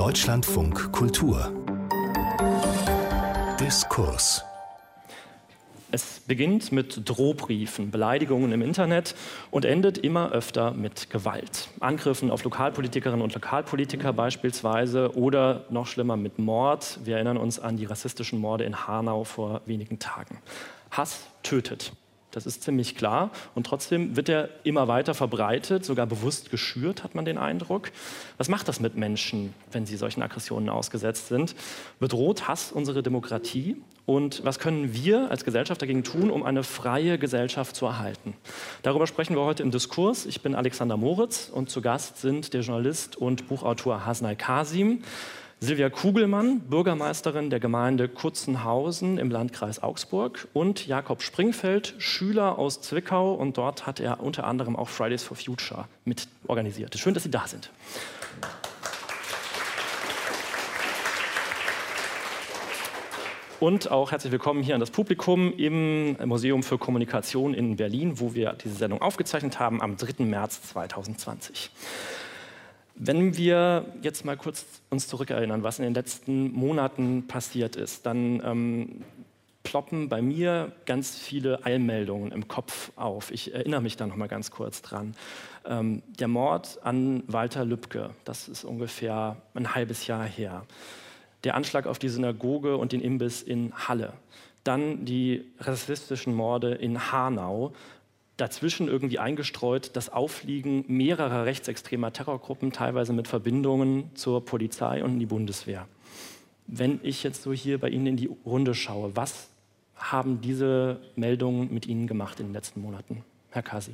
Deutschlandfunk Kultur Diskurs es beginnt mit Drohbriefen, Beleidigungen im Internet und endet immer öfter mit Gewalt. Angriffen auf Lokalpolitikerinnen und Lokalpolitiker beispielsweise oder noch schlimmer mit Mord. Wir erinnern uns an die rassistischen Morde in Hanau vor wenigen Tagen. Hass tötet. Das ist ziemlich klar. Und trotzdem wird er immer weiter verbreitet, sogar bewusst geschürt, hat man den Eindruck. Was macht das mit Menschen, wenn sie solchen Aggressionen ausgesetzt sind? Bedroht Hass unsere Demokratie? Und was können wir als Gesellschaft dagegen tun, um eine freie Gesellschaft zu erhalten? Darüber sprechen wir heute im Diskurs. Ich bin Alexander Moritz und zu Gast sind der Journalist und Buchautor Hasnai Kasim. Silvia Kugelmann, Bürgermeisterin der Gemeinde Kutzenhausen im Landkreis Augsburg und Jakob Springfeld, Schüler aus Zwickau und dort hat er unter anderem auch Fridays for Future mit organisiert. Schön, dass Sie da sind. Und auch herzlich willkommen hier an das Publikum im Museum für Kommunikation in Berlin, wo wir diese Sendung aufgezeichnet haben am 3. März 2020. Wenn wir jetzt mal kurz uns zurückerinnern, was in den letzten Monaten passiert ist, dann ähm, ploppen bei mir ganz viele Eilmeldungen im Kopf auf. Ich erinnere mich da noch mal ganz kurz dran. Ähm, der Mord an Walter Lübcke, das ist ungefähr ein halbes Jahr her. Der Anschlag auf die Synagoge und den Imbiss in Halle. Dann die rassistischen Morde in Hanau, dazwischen irgendwie eingestreut das Aufliegen mehrerer rechtsextremer Terrorgruppen, teilweise mit Verbindungen zur Polizei und in die Bundeswehr. Wenn ich jetzt so hier bei Ihnen in die Runde schaue, was haben diese Meldungen mit Ihnen gemacht in den letzten Monaten, Herr Kasi?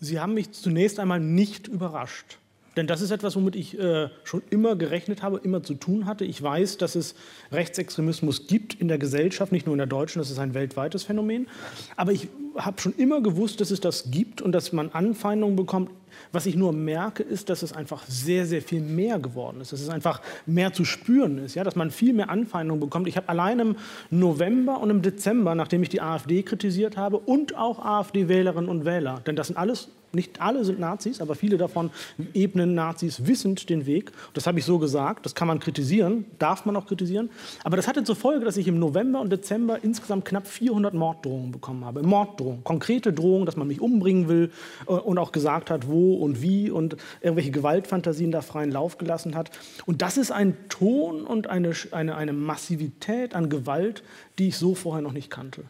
Sie haben mich zunächst einmal nicht überrascht. Denn das ist etwas, womit ich äh, schon immer gerechnet habe, immer zu tun hatte. Ich weiß, dass es Rechtsextremismus gibt in der Gesellschaft, nicht nur in der deutschen, das ist ein weltweites Phänomen. Aber ich habe schon immer gewusst, dass es das gibt und dass man Anfeindungen bekommt. Was ich nur merke, ist, dass es einfach sehr, sehr viel mehr geworden ist. Dass es einfach mehr zu spüren ist, ja? dass man viel mehr Anfeindungen bekommt. Ich habe allein im November und im Dezember, nachdem ich die AfD kritisiert habe und auch AfD-Wählerinnen und Wähler, denn das sind alles nicht alle sind Nazis, aber viele davon ebnen Nazis wissend den Weg. Das habe ich so gesagt, das kann man kritisieren, darf man auch kritisieren. Aber das hatte zur Folge, dass ich im November und Dezember insgesamt knapp 400 Morddrohungen bekommen habe. Morddrohungen, konkrete Drohungen, dass man mich umbringen will äh, und auch gesagt hat, wo und wie und irgendwelche Gewaltfantasien da freien Lauf gelassen hat. Und das ist ein Ton und eine, eine, eine Massivität an Gewalt, die ich so vorher noch nicht kannte.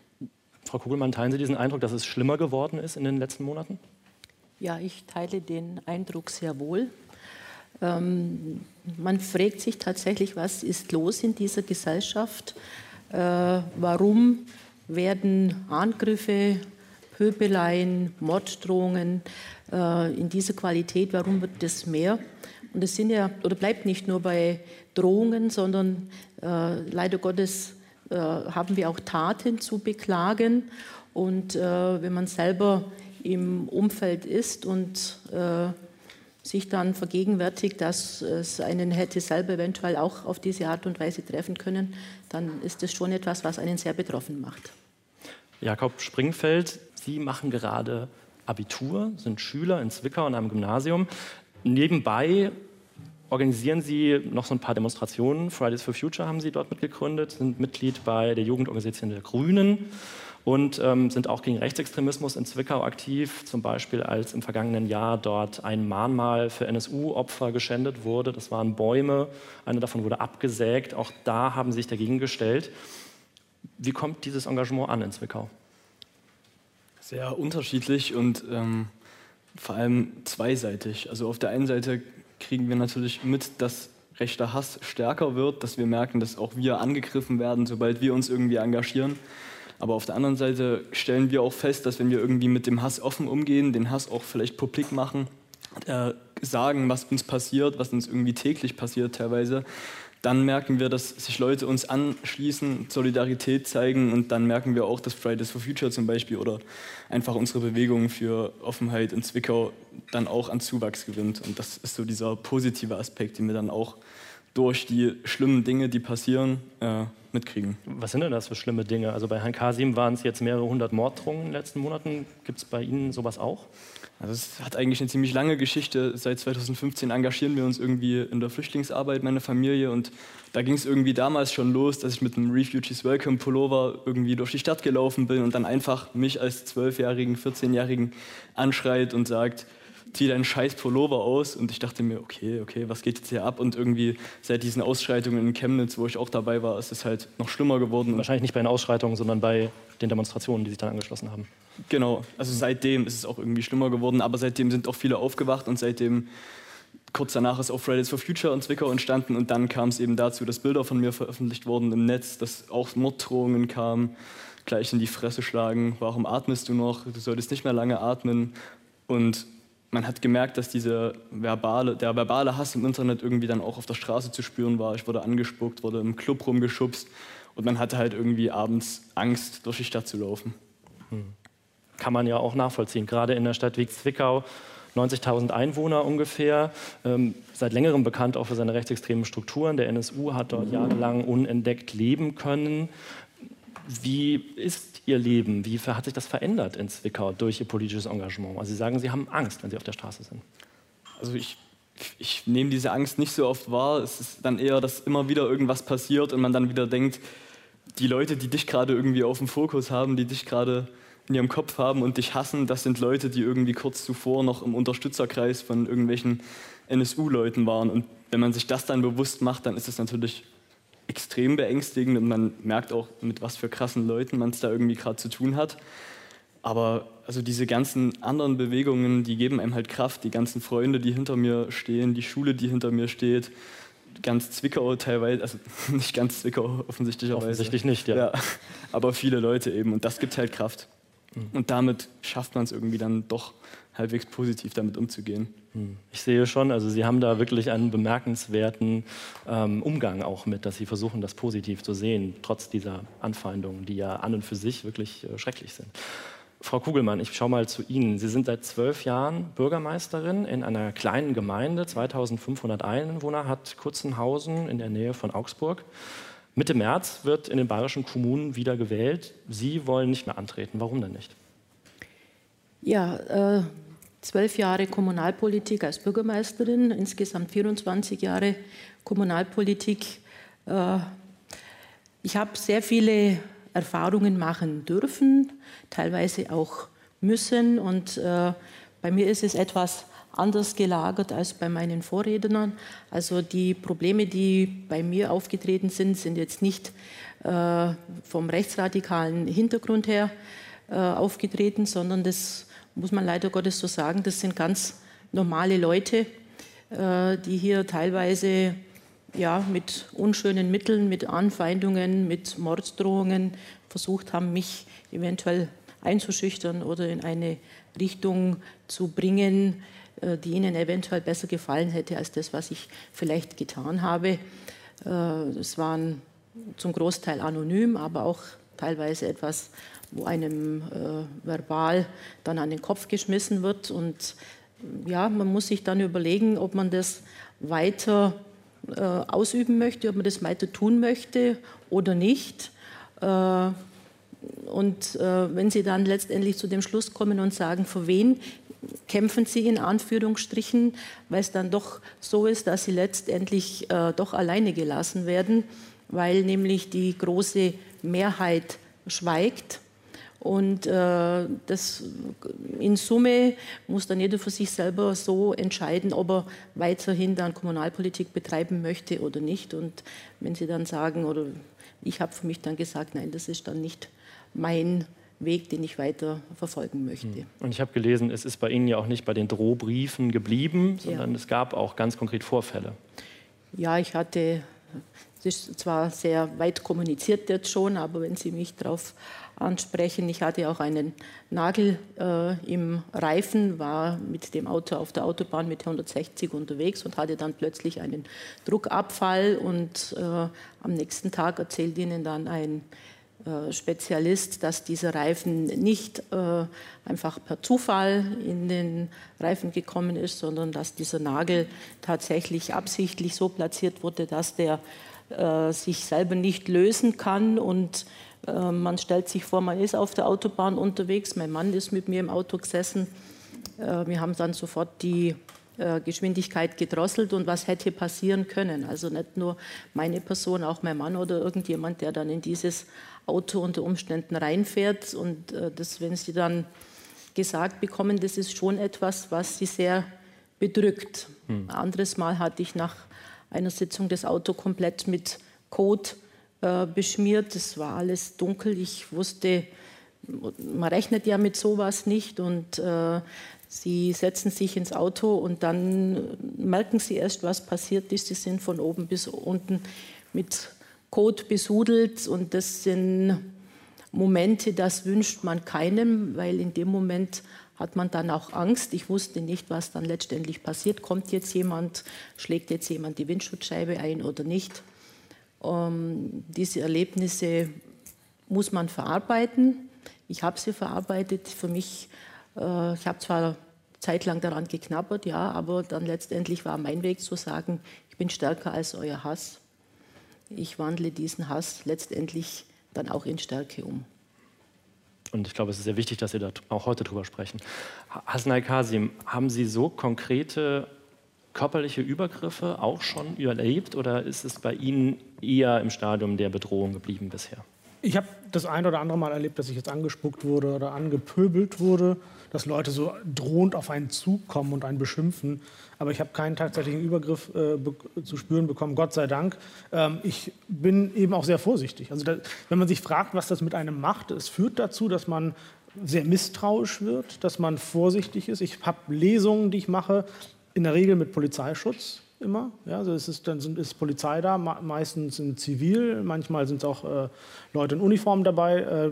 Frau Kugelmann, teilen Sie diesen Eindruck, dass es schlimmer geworden ist in den letzten Monaten? Ja, ich teile den Eindruck sehr wohl. Ähm, man fragt sich tatsächlich, was ist los in dieser Gesellschaft? Äh, warum werden Angriffe, Pöbeleien, Morddrohungen äh, in dieser Qualität, warum wird das mehr? Und es sind ja, oder bleibt nicht nur bei Drohungen, sondern äh, leider Gottes äh, haben wir auch Taten zu beklagen. Und äh, wenn man selber im Umfeld ist und äh, sich dann vergegenwärtigt, dass es einen hätte selber eventuell auch auf diese Art und Weise treffen können, dann ist das schon etwas, was einen sehr betroffen macht. Jakob Springfeld, Sie machen gerade Abitur, sind Schüler in Zwickau in einem Gymnasium. Nebenbei organisieren Sie noch so ein paar Demonstrationen. Fridays for Future haben Sie dort mitgegründet, sind Mitglied bei der Jugendorganisation der Grünen und ähm, sind auch gegen Rechtsextremismus in Zwickau aktiv, zum Beispiel als im vergangenen Jahr dort ein Mahnmal für NSU-Opfer geschändet wurde. Das waren Bäume, eine davon wurde abgesägt. Auch da haben sie sich dagegen gestellt. Wie kommt dieses Engagement an in Zwickau? Sehr unterschiedlich und ähm, vor allem zweiseitig. Also auf der einen Seite kriegen wir natürlich mit, dass rechter Hass stärker wird, dass wir merken, dass auch wir angegriffen werden, sobald wir uns irgendwie engagieren. Aber auf der anderen Seite stellen wir auch fest, dass wenn wir irgendwie mit dem Hass offen umgehen, den Hass auch vielleicht publik machen, äh, sagen, was uns passiert, was uns irgendwie täglich passiert teilweise, dann merken wir, dass sich Leute uns anschließen, Solidarität zeigen und dann merken wir auch, dass Fridays for Future zum Beispiel oder einfach unsere Bewegung für Offenheit in Zwickau dann auch an Zuwachs gewinnt. Und das ist so dieser positive Aspekt, den wir dann auch durch die schlimmen Dinge, die passieren, äh, mitkriegen. Was sind denn das für schlimme Dinge? Also bei Herrn Kasim waren es jetzt mehrere hundert Morddrohungen in den letzten Monaten. Gibt es bei Ihnen sowas auch? Also es hat eigentlich eine ziemlich lange Geschichte. Seit 2015 engagieren wir uns irgendwie in der Flüchtlingsarbeit, meine Familie. Und da ging es irgendwie damals schon los, dass ich mit einem Refugees Welcome Pullover irgendwie durch die Stadt gelaufen bin und dann einfach mich als 12-Jährigen, 14-Jährigen anschreit und sagt, zieh deinen scheiß Pullover aus. Und ich dachte mir, okay, okay, was geht jetzt hier ab? Und irgendwie seit diesen Ausschreitungen in Chemnitz, wo ich auch dabei war, ist es halt noch schlimmer geworden. Wahrscheinlich nicht bei den Ausschreitungen, sondern bei den Demonstrationen, die sich dann angeschlossen haben. Genau, also seitdem ist es auch irgendwie schlimmer geworden, aber seitdem sind auch viele aufgewacht und seitdem kurz danach ist auch Fridays for Future in Zwickau entstanden und dann kam es eben dazu, dass Bilder von mir veröffentlicht wurden im Netz, dass auch Morddrohungen kamen, gleich in die Fresse schlagen, warum atmest du noch, du solltest nicht mehr lange atmen und man hat gemerkt, dass diese verbale, der verbale Hass im Internet irgendwie dann auch auf der Straße zu spüren war. Ich wurde angespuckt, wurde im Club rumgeschubst und man hatte halt irgendwie abends Angst, durch die Stadt zu laufen. Hm. Kann man ja auch nachvollziehen, gerade in der Stadt wie Zwickau. 90.000 Einwohner ungefähr, ähm, seit längerem bekannt auch für seine rechtsextremen Strukturen. Der NSU hat dort jahrelang unentdeckt leben können. Wie ist Ihr Leben? Wie hat sich das verändert in Zwickau durch Ihr politisches Engagement? Also Sie sagen, Sie haben Angst, wenn Sie auf der Straße sind. Also ich, ich nehme diese Angst nicht so oft wahr. Es ist dann eher, dass immer wieder irgendwas passiert und man dann wieder denkt, die Leute, die dich gerade irgendwie auf dem Fokus haben, die dich gerade in ihrem Kopf haben und dich hassen, das sind Leute, die irgendwie kurz zuvor noch im Unterstützerkreis von irgendwelchen NSU-Leuten waren. Und wenn man sich das dann bewusst macht, dann ist es natürlich extrem beängstigend und man merkt auch, mit was für krassen Leuten man es da irgendwie gerade zu tun hat. Aber also diese ganzen anderen Bewegungen, die geben einem halt Kraft, die ganzen Freunde, die hinter mir stehen, die Schule, die hinter mir steht, ganz Zwickau teilweise, also nicht ganz Zwickau offensichtlicherweise. Offensichtlich nicht, ja. ja. Aber viele Leute eben und das gibt halt Kraft. Mhm. Und damit schafft man es irgendwie dann doch halbwegs positiv damit umzugehen. Hm. Ich sehe schon, also Sie haben da wirklich einen bemerkenswerten ähm, Umgang auch mit, dass Sie versuchen, das positiv zu sehen, trotz dieser Anfeindungen, die ja an und für sich wirklich äh, schrecklich sind. Frau Kugelmann, ich schaue mal zu Ihnen. Sie sind seit zwölf Jahren Bürgermeisterin in einer kleinen Gemeinde, 2500 Einwohner hat Kurzenhausen in der Nähe von Augsburg. Mitte März wird in den bayerischen Kommunen wieder gewählt. Sie wollen nicht mehr antreten. Warum denn nicht? Ja, äh, zwölf Jahre Kommunalpolitik als Bürgermeisterin, insgesamt 24 Jahre Kommunalpolitik. Äh, ich habe sehr viele Erfahrungen machen dürfen, teilweise auch müssen. Und äh, bei mir ist es etwas anders gelagert als bei meinen Vorrednern. Also die Probleme, die bei mir aufgetreten sind, sind jetzt nicht äh, vom rechtsradikalen Hintergrund her aufgetreten, sondern das muss man leider Gottes so sagen, das sind ganz normale Leute, äh, die hier teilweise ja, mit unschönen Mitteln, mit Anfeindungen, mit Morddrohungen versucht haben, mich eventuell einzuschüchtern oder in eine Richtung zu bringen, äh, die ihnen eventuell besser gefallen hätte als das, was ich vielleicht getan habe. Äh, es waren zum Großteil anonym, aber auch teilweise etwas wo einem äh, verbal dann an den Kopf geschmissen wird. Und ja, man muss sich dann überlegen, ob man das weiter äh, ausüben möchte, ob man das weiter tun möchte oder nicht. Äh, und äh, wenn Sie dann letztendlich zu dem Schluss kommen und sagen, für wen kämpfen Sie in Anführungsstrichen, weil es dann doch so ist, dass Sie letztendlich äh, doch alleine gelassen werden, weil nämlich die große Mehrheit schweigt und äh, das in Summe muss dann jeder für sich selber so entscheiden, ob er weiterhin dann Kommunalpolitik betreiben möchte oder nicht. Und wenn Sie dann sagen, oder ich habe für mich dann gesagt, nein, das ist dann nicht mein Weg, den ich weiter verfolgen möchte. Hm. Und ich habe gelesen, es ist bei Ihnen ja auch nicht bei den Drohbriefen geblieben, sondern ja. es gab auch ganz konkret Vorfälle. Ja, ich hatte, es ist zwar sehr weit kommuniziert jetzt schon, aber wenn Sie mich darauf ansprechen. Ich hatte auch einen Nagel äh, im Reifen, war mit dem Auto auf der Autobahn mit 160 unterwegs und hatte dann plötzlich einen Druckabfall. Und äh, am nächsten Tag erzählt Ihnen dann ein äh, Spezialist, dass dieser Reifen nicht äh, einfach per Zufall in den Reifen gekommen ist, sondern dass dieser Nagel tatsächlich absichtlich so platziert wurde, dass der äh, sich selber nicht lösen kann und äh, man stellt sich vor, man ist auf der Autobahn unterwegs. Mein Mann ist mit mir im Auto gesessen Äh, wir haben dann sofort die äh, Geschwindigkeit gedrosselt und was hätte passieren können. Also nicht nur meine Person, auch mein Mann oder irgendjemand, der dann in dieses Auto unter Umständen reinfährt. Und äh, das, wenn Sie dann gesagt bekommen, das ist schon etwas, was Sie sehr bedrückt. Hm. Ein anderes Mal hatte ich nach einer Sitzung das Auto komplett mit Code äh, beschmiert. Es war alles dunkel. Ich wusste, man rechnet ja mit sowas nicht und äh, Sie setzen sich ins Auto und dann merken Sie erst, was passiert ist. Sie sind von oben bis unten mit Kot besudelt und das sind Momente, das wünscht man keinem, weil in dem Moment hat man dann auch Angst. Ich wusste nicht, was dann letztendlich passiert. Kommt jetzt jemand, schlägt jetzt jemand die Windschutzscheibe ein oder nicht? Ähm, diese Erlebnisse muss man verarbeiten. Ich habe sie verarbeitet. Für mich äh, ich habe zwar zeitlang daran geknabbert, ja, aber dann letztendlich war mein Weg zu sagen, ich bin stärker als euer Hass. Ich wandle diesen Hass letztendlich dann auch in Stärke um. Und ich glaube, es ist sehr wichtig, dass Sie da auch heute drüber sprechen. Hasnai Kasim, haben Sie so konkrete körperliche Übergriffe auch schon überlebt oder ist es bei Ihnen eher im Stadium der Bedrohung geblieben bisher? Ich habe das ein oder andere Mal erlebt, dass ich jetzt angespuckt wurde oder angepöbelt wurde, dass Leute so drohend auf einen zukommen und einen beschimpfen. Aber ich habe keinen tatsächlichen Übergriff äh, zu spüren bekommen, Gott sei Dank. Ähm, ich bin eben auch sehr vorsichtig. Also da, wenn man sich fragt, was das mit einem macht, es führt dazu, dass man sehr misstrauisch wird, dass man vorsichtig ist. Ich habe Lesungen, die ich mache, in der Regel mit Polizeischutz immer. Ja, also es ist, dann sind, ist Polizei da, meistens in Zivil, manchmal sind auch äh, Leute in Uniform dabei, äh,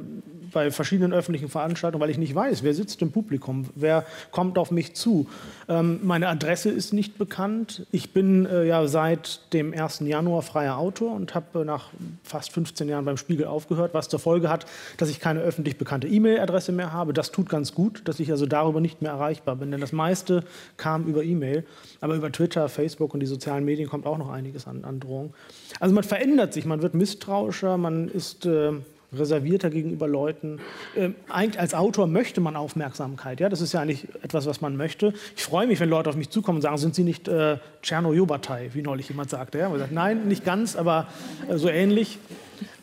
bei verschiedenen öffentlichen Veranstaltungen, weil ich nicht weiß, wer sitzt im Publikum, wer kommt auf mich zu. Ähm, meine Adresse ist nicht bekannt. Ich bin äh, ja seit dem 1. Januar freier Autor und habe nach fast 15 Jahren beim Spiegel aufgehört, was zur Folge hat, dass ich keine öffentlich bekannte E-Mail-Adresse mehr habe. Das tut ganz gut, dass ich also darüber nicht mehr erreichbar bin, denn das meiste kam über E-Mail, aber über Twitter, Facebook und die sozialen Medien kommt auch noch einiges an, an Drohungen. Also man verändert sich, man wird misstrauischer, man ist äh, reservierter gegenüber Leuten. Äh, eigentlich als Autor möchte man Aufmerksamkeit. Ja? Das ist ja eigentlich etwas, was man möchte. Ich freue mich, wenn Leute auf mich zukommen und sagen, sind Sie nicht äh, Tschernojobatei, wie neulich jemand sagte. Ja? Man sagt, nein, nicht ganz, aber äh, so ähnlich.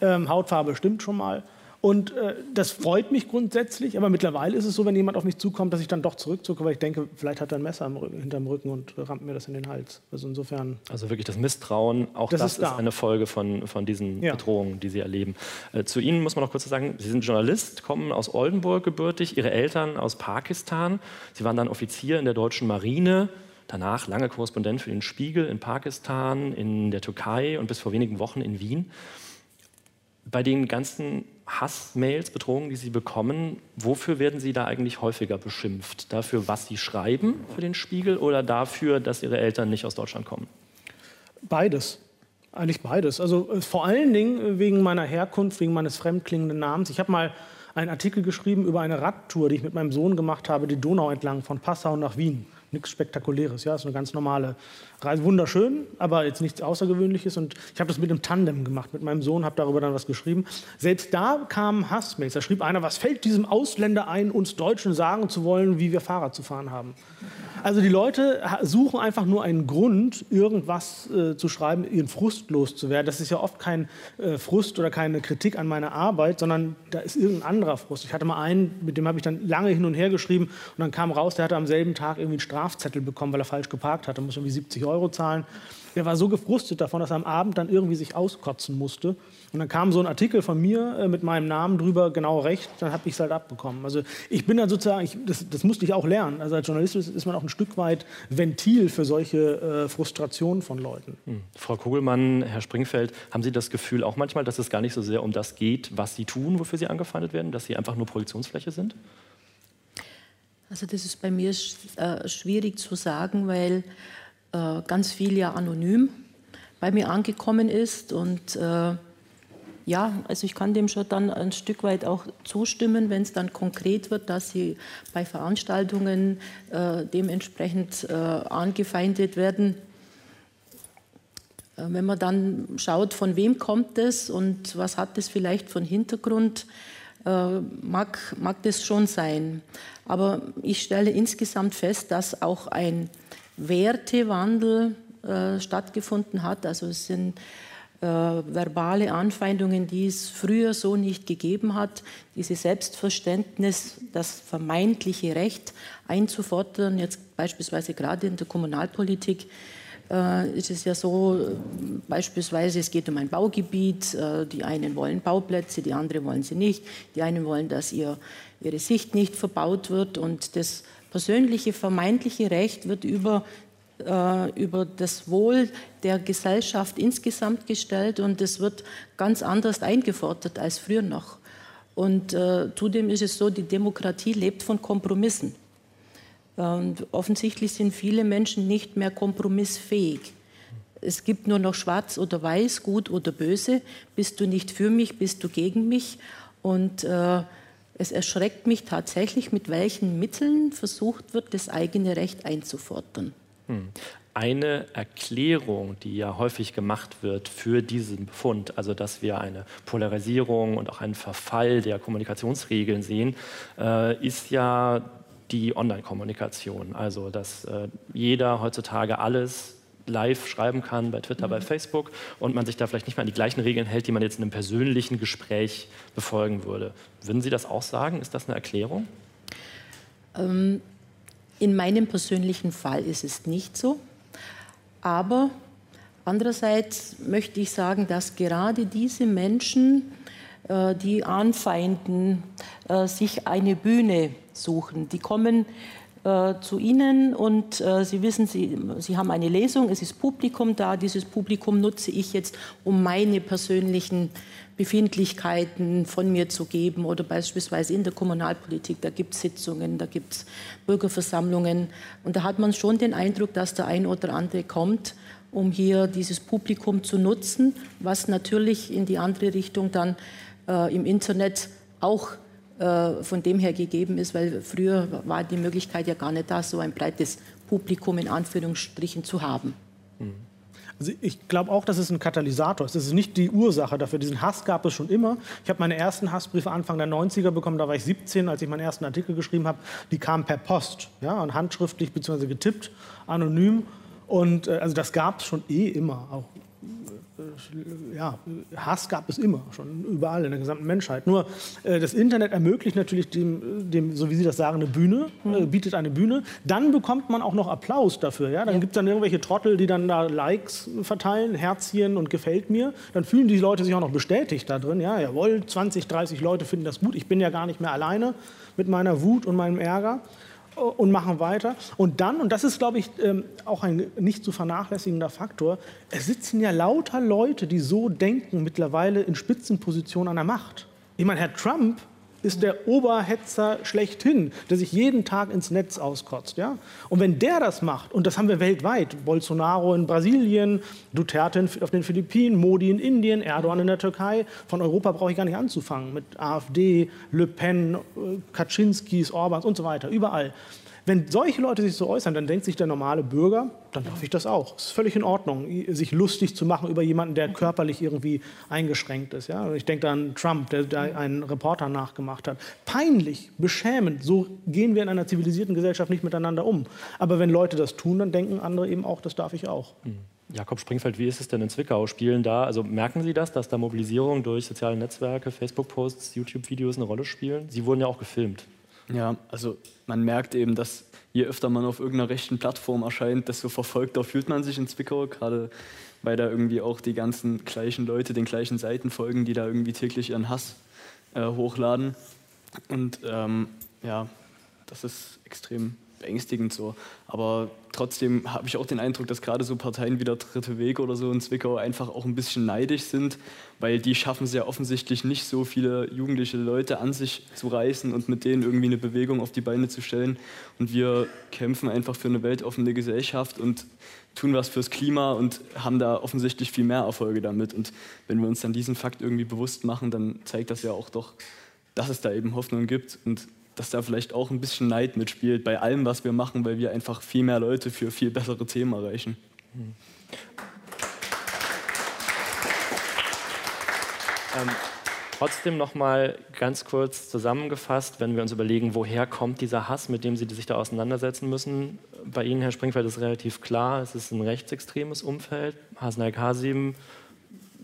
Ähm, Hautfarbe stimmt schon mal. Und äh, das freut mich grundsätzlich, aber mittlerweile ist es so, wenn jemand auf mich zukommt, dass ich dann doch zurückzucke, weil ich denke, vielleicht hat er ein Messer Rücken, hinterm Rücken und rammt mir das in den Hals. Also insofern. Also wirklich das Misstrauen, auch das, das ist, ist, eine Folge von, von diesen ja. Bedrohungen, die Sie erleben. Äh, zu Ihnen muss man noch kurz sagen, Sie sind Journalist, kommen aus Oldenburg gebürtig, Ihre Eltern aus Pakistan. Sie waren dann Offizier in der deutschen Marine. Danach lange Korrespondent für den Spiegel in Pakistan, in der Türkei und bis vor wenigen Wochen in Wien. Bei den ganzen Hassmails, Bedrohungen, die Sie bekommen, wofür werden Sie da eigentlich häufiger beschimpft? Dafür, was Sie schreiben für den Spiegel oder dafür, dass Ihre Eltern nicht aus Deutschland kommen? Beides. Eigentlich beides. Also äh, vor allen Dingen äh, wegen meiner Herkunft, wegen meines fremdklingenden Namens. Ich habe mal einen Artikel geschrieben über eine Radtour, die ich mit meinem Sohn gemacht habe, die Donau entlang von Passau nach Wien nichts Spektakuläres. Ja, ist eine ganz normale. Wunderschön, aber jetzt nichts Außergewöhnliches. Und ich habe das mit einem Tandem gemacht, mit meinem Sohn, habe darüber dann was geschrieben. Selbst da kamen Hassmails. Da schrieb einer, was fällt diesem Ausländer ein, uns Deutschen sagen zu wollen, wie wir Fahrrad zu fahren haben. Also die Leute suchen einfach nur einen Grund, irgendwas äh, zu schreiben, ihren Frust loszuwerden. Das ist ja oft kein äh, Frust oder keine Kritik an meiner Arbeit, sondern da ist irgendein anderer Frust. Ich hatte mal einen, mit dem habe ich dann lange hin und her geschrieben und dann kam raus, der hatte am selben Tag irgendwie einen Strafzettel bekommen, weil er falsch geparkt hatte, musste irgendwie 70 Euro zahlen. Der war so gefrustet davon, dass er am Abend dann irgendwie sich auskotzen musste. Und dann kam so ein Artikel von mir äh, mit meinem Namen drüber, genau recht, dann habe ich es halt abbekommen. Also ich bin dann sozusagen, ich, das, das, musste ich auch lernen. Also als Journalist ist, ist man auch ein Stück weit Ventil für solche äh, Frustrationen von Leuten. Hm. Frau Kugelmann, Herr Springfeld, haben Sie das Gefühl auch manchmal, dass es gar nicht so sehr um das geht, was Sie tun, wofür Sie angefeindet werden, dass Sie einfach nur Projektionsfläche sind? Also das ist bei mir äh, schwierig zu sagen, weil äh, ganz viel ja anonym bei mir angekommen ist und äh, ja, also ich kann dem schon dann ein Stück weit auch zustimmen, wenn es dann konkret wird, dass sie bei Veranstaltungen äh, dementsprechend äh, angefeindet werden. Äh, wenn man dann schaut, von wem kommt es und was hat es vielleicht von Hintergrund, äh, mag, mag das schon sein. Aber ich stelle insgesamt fest, dass auch ein Wertewandel äh, stattgefunden hat. Also es sind äh, verbale Anfeindungen, die es früher so nicht gegeben hat. Dieses Selbstverständnis, das vermeintliche Recht einzufordern, jetzt beispielsweise gerade in der Kommunalpolitik, äh, ist es ja so, beispielsweise es geht um ein Baugebiet, äh, die einen wollen Bauplätze, die anderen wollen sie nicht, die einen wollen, dass ihr, ihre Sicht nicht verbaut wird und das persönliche vermeintliche Recht wird über, äh, über das Wohl der Gesellschaft insgesamt gestellt und es wird ganz anders eingefordert als früher noch. Und äh, zudem ist es so, die Demokratie lebt von Kompromissen. Und offensichtlich sind viele Menschen nicht mehr kompromissfähig. Es gibt nur noch schwarz oder weiß, gut oder böse. Bist du nicht für mich, bist du gegen mich. Und äh, es erschreckt mich tatsächlich, mit welchen Mitteln versucht wird, das eigene Recht einzufordern. Hm. Eine Erklärung, die ja häufig gemacht wird für diesen Befund, also dass wir eine Polarisierung und auch einen Verfall der Kommunikationsregeln sehen, äh, ist ja die Online-Kommunikation. Also, dass äh, jeder heutzutage alles live schreiben kann bei Twitter, mhm. bei Facebook und man sich da vielleicht nicht mal an die gleichen Regeln hält, die man jetzt in einem persönlichen Gespräch befolgen würde. Würden Sie das auch sagen? Ist das eine Erklärung? Ähm, in meinem persönlichen Fall ist es nicht so. Aber andererseits möchte ich sagen, dass gerade diese Menschen, äh, die anfeinden, äh, sich eine Bühne suchen. Die kommen äh, zu Ihnen und äh, Sie wissen, Sie, Sie haben eine Lesung, es ist Publikum da. Dieses Publikum nutze ich jetzt, um meine persönlichen Befindlichkeiten von mir zu geben oder beispielsweise in der Kommunalpolitik, da gibt es Sitzungen, da gibt es Bürgerversammlungen und da hat man schon den Eindruck, dass der ein oder andere kommt, um hier dieses Publikum zu nutzen, was natürlich in die andere Richtung dann äh, im Internet auch von dem her gegeben ist, weil früher war die Möglichkeit ja gar nicht da, so ein breites Publikum in Anführungsstrichen zu haben. Mhm. Also ich glaube auch, dass es ein Katalysator ist. Das ist nicht die Ursache dafür. Diesen Hass gab es schon immer. Ich habe meine ersten Hassbriefe Anfang der 90er bekommen. Da war ich 17, als ich meinen ersten Artikel geschrieben habe. Die kamen per Post, ja, und handschriftlich bzw. getippt, anonym. Und äh, also das gab es schon eh immer, auch ja, Hass gab es immer, schon überall in der gesamten Menschheit. Nur äh, das Internet ermöglicht natürlich dem, dem, so wie Sie das sagen, eine Bühne, äh, mhm. bietet eine Bühne. Dann bekommt man auch noch Applaus dafür. Ja? Dann ja. gibt es dann irgendwelche Trottel, die dann da Likes verteilen, Herzchen und gefällt mir. Dann fühlen die Leute sich auch noch bestätigt da drin. Ja, jawohl, 20, 30 Leute finden das gut. Ich bin ja gar nicht mehr alleine mit meiner Wut und meinem Ärger und machen weiter. Und dann, und das ist, glaube ich, ähm, auch ein nicht zu vernachlässigender Faktor, es sitzen ja lauter Leute, die so denken, mittlerweile in Spitzenpositionen an der Macht. Ich meine, Herr Trump ist der Oberhetzer schlechthin, der sich jeden Tag ins Netz auskotzt. Ja? Und wenn der das macht, und das haben wir weltweit, Bolsonaro in Brasilien, Duterte auf den Philippinen, Modi in Indien, Erdogan in der Türkei, von Europa brauche ich gar nicht anzufangen, mit AfD, Le Pen, äh, Kaczynskis, Orbans und so weiter, überall. Wenn solche Leute sich so äußern, dann denkt sich der normale Bürger, dann darf ich das auch. Es ist völlig in Ordnung, sich lustig zu machen über jemanden, der körperlich irgendwie eingeschränkt ist. Ja? Ich denke an Trump, der da einen Reporter nachgemacht hat. Peinlich, beschämend. So gehen wir in einer zivilisierten Gesellschaft nicht miteinander um. Aber wenn Leute das tun, dann denken andere eben auch, das darf ich auch. Mhm. Jakob Springfeld, wie ist es denn in Zwickau? Spielen da, also merken Sie das, dass da Mobilisierung durch soziale Netzwerke, Facebook-Posts, YouTube-Videos eine Rolle spielen? Sie wurden ja auch gefilmt. Ja, also man merkt eben, dass je öfter man auf irgendeiner rechten Plattform erscheint, desto verfolgter fühlt man sich in Zwickau, gerade weil da irgendwie auch die ganzen gleichen Leute den gleichen Seiten folgen, die da irgendwie täglich ihren Hass äh, hochladen. Und ähm, ja, das ist extrem beängstigend so. Aber trotzdem habe ich auch den Eindruck, dass gerade so Parteien wie der Dritte Weg oder so in Zwickau einfach auch ein bisschen neidisch sind, weil die schaffen es ja offensichtlich nicht, so viele jugendliche Leute an sich zu reißen und mit denen irgendwie eine Bewegung auf die Beine zu stellen. Und wir kämpfen einfach für eine weltoffene Gesellschaft und tun was fürs Klima und haben da offensichtlich viel mehr Erfolge damit. Und wenn wir uns dann diesen Fakt irgendwie bewusst machen, dann zeigt das ja auch doch, dass es da eben Hoffnung gibt und dass da vielleicht auch ein bisschen Neid mitspielt bei allem, was wir machen, weil wir einfach viel mehr Leute für viel bessere Themen erreichen. Mhm. Ähm, Trotzdem noch mal ganz kurz zusammengefasst, wenn wir uns überlegen, woher kommt dieser Hass, mit dem Sie sich da auseinandersetzen müssen. Bei Ihnen, Herr Springfeld, ist relativ klar, es ist ein rechtsextremes Umfeld. Hasanai Kasim,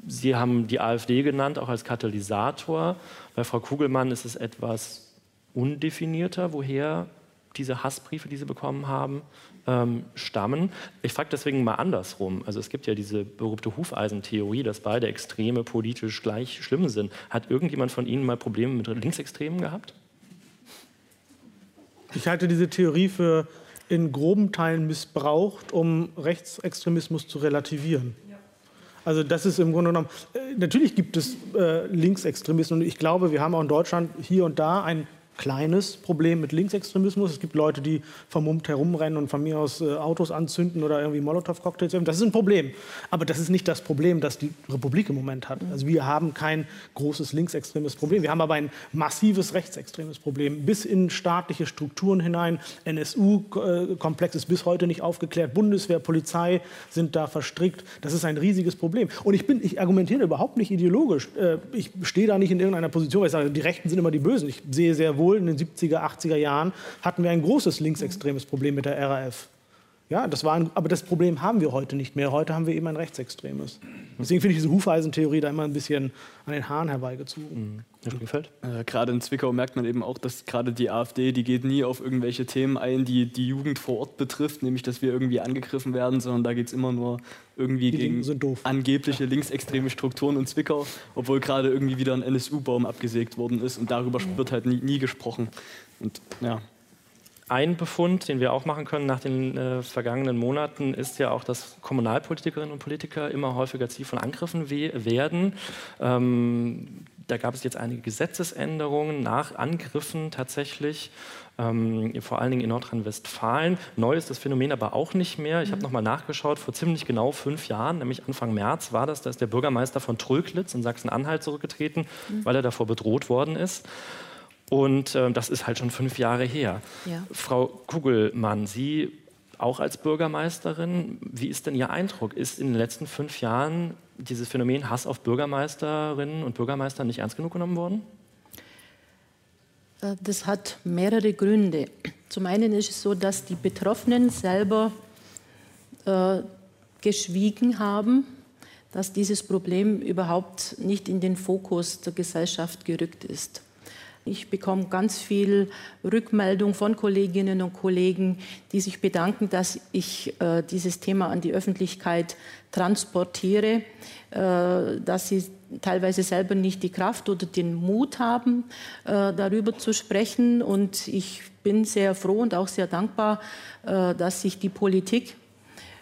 Sie haben die AfD genannt, auch als Katalysator. Bei Frau Kugelmann ist es etwas undefinierter, woher diese Hassbriefe, die Sie bekommen haben, ähm, stammen. Ich frage deswegen mal andersrum. Also es gibt ja diese berühmte Hufeisentheorie, dass beide Extreme politisch gleich schlimm sind. Hat irgendjemand von Ihnen mal Probleme mit Linksextremen gehabt? Ich halte diese Theorie für in groben Teilen missbraucht, um Rechtsextremismus zu relativieren. Also das ist im Grunde genommen, äh, natürlich gibt es äh, Linksextremisten und ich glaube, wir haben auch in Deutschland hier und da ein kleines Problem mit Linksextremismus. Es gibt Leute, die vermummt herumrennen und von mir aus äh, Autos anzünden oder irgendwie Molotow-Cocktails. Das ist ein Problem. Aber das ist nicht das Problem, das die Republik im Moment hat. Also wir haben kein großes linksextremes Problem. Wir haben aber ein massives rechtsextremes Problem. Bis in staatliche Strukturen hinein. NSU-Komplex ist bis heute nicht aufgeklärt. Bundeswehr, Polizei sind da verstrickt. Das ist ein riesiges Problem. Und ich, bin, ich argumentiere überhaupt nicht ideologisch. Äh, ich stehe da nicht in irgendeiner Position, weil ich sage, die Rechten sind immer die Bösen. Ich sehe sehr wohl, in den 70er, 80er Jahren hatten wir ein großes linksextremes Problem mit der RAF. Ja, das war ein, aber das Problem haben wir heute nicht mehr. Heute haben wir eben ein rechtsextremes. Deswegen finde ich diese Hufeisentheorie da immer ein bisschen an den Haaren herbeigezogen. Mhm. Äh, gerade in Zwickau merkt man eben auch, dass gerade die AfD, die geht nie auf irgendwelche Themen ein, die die Jugend vor Ort betrifft, nämlich dass wir irgendwie angegriffen werden, sondern da geht es immer nur irgendwie die gegen angebliche ja. linksextreme Strukturen in Zwickau, obwohl gerade irgendwie wieder ein NSU-Baum abgesägt worden ist und darüber wird halt nie, nie gesprochen. Und ja. Ein Befund, den wir auch machen können nach den äh, vergangenen Monaten, ist ja auch, dass Kommunalpolitikerinnen und Politiker immer häufiger Ziel von Angriffen werden. Ähm, da gab es jetzt einige Gesetzesänderungen nach Angriffen tatsächlich, ähm, vor allen Dingen in Nordrhein-Westfalen. Neu ist das Phänomen aber auch nicht mehr. Ich mhm. habe nochmal nachgeschaut, vor ziemlich genau fünf Jahren, nämlich Anfang März war das, da ist der Bürgermeister von Tröglitz in Sachsen-Anhalt zurückgetreten, mhm. weil er davor bedroht worden ist. Und äh, das ist halt schon fünf Jahre her. Ja. Frau Kugelmann, Sie auch als Bürgermeisterin, wie ist denn Ihr Eindruck? Ist in den letzten fünf Jahren dieses Phänomen Hass auf Bürgermeisterinnen und Bürgermeister nicht ernst genug genommen worden? Äh, das hat mehrere Gründe. Zum einen ist es so, dass die Betroffenen selber äh, geschwiegen haben, dass dieses Problem überhaupt nicht in den Fokus der Gesellschaft gerückt ist. Ich bekomme ganz viel Rückmeldung von Kolleginnen und Kollegen, die sich bedanken, dass ich äh, dieses Thema an die Öffentlichkeit transportiere, äh, dass sie teilweise selber nicht die Kraft oder den Mut haben, äh, darüber zu sprechen. Und ich bin sehr froh und auch sehr dankbar, äh, dass sich die Politik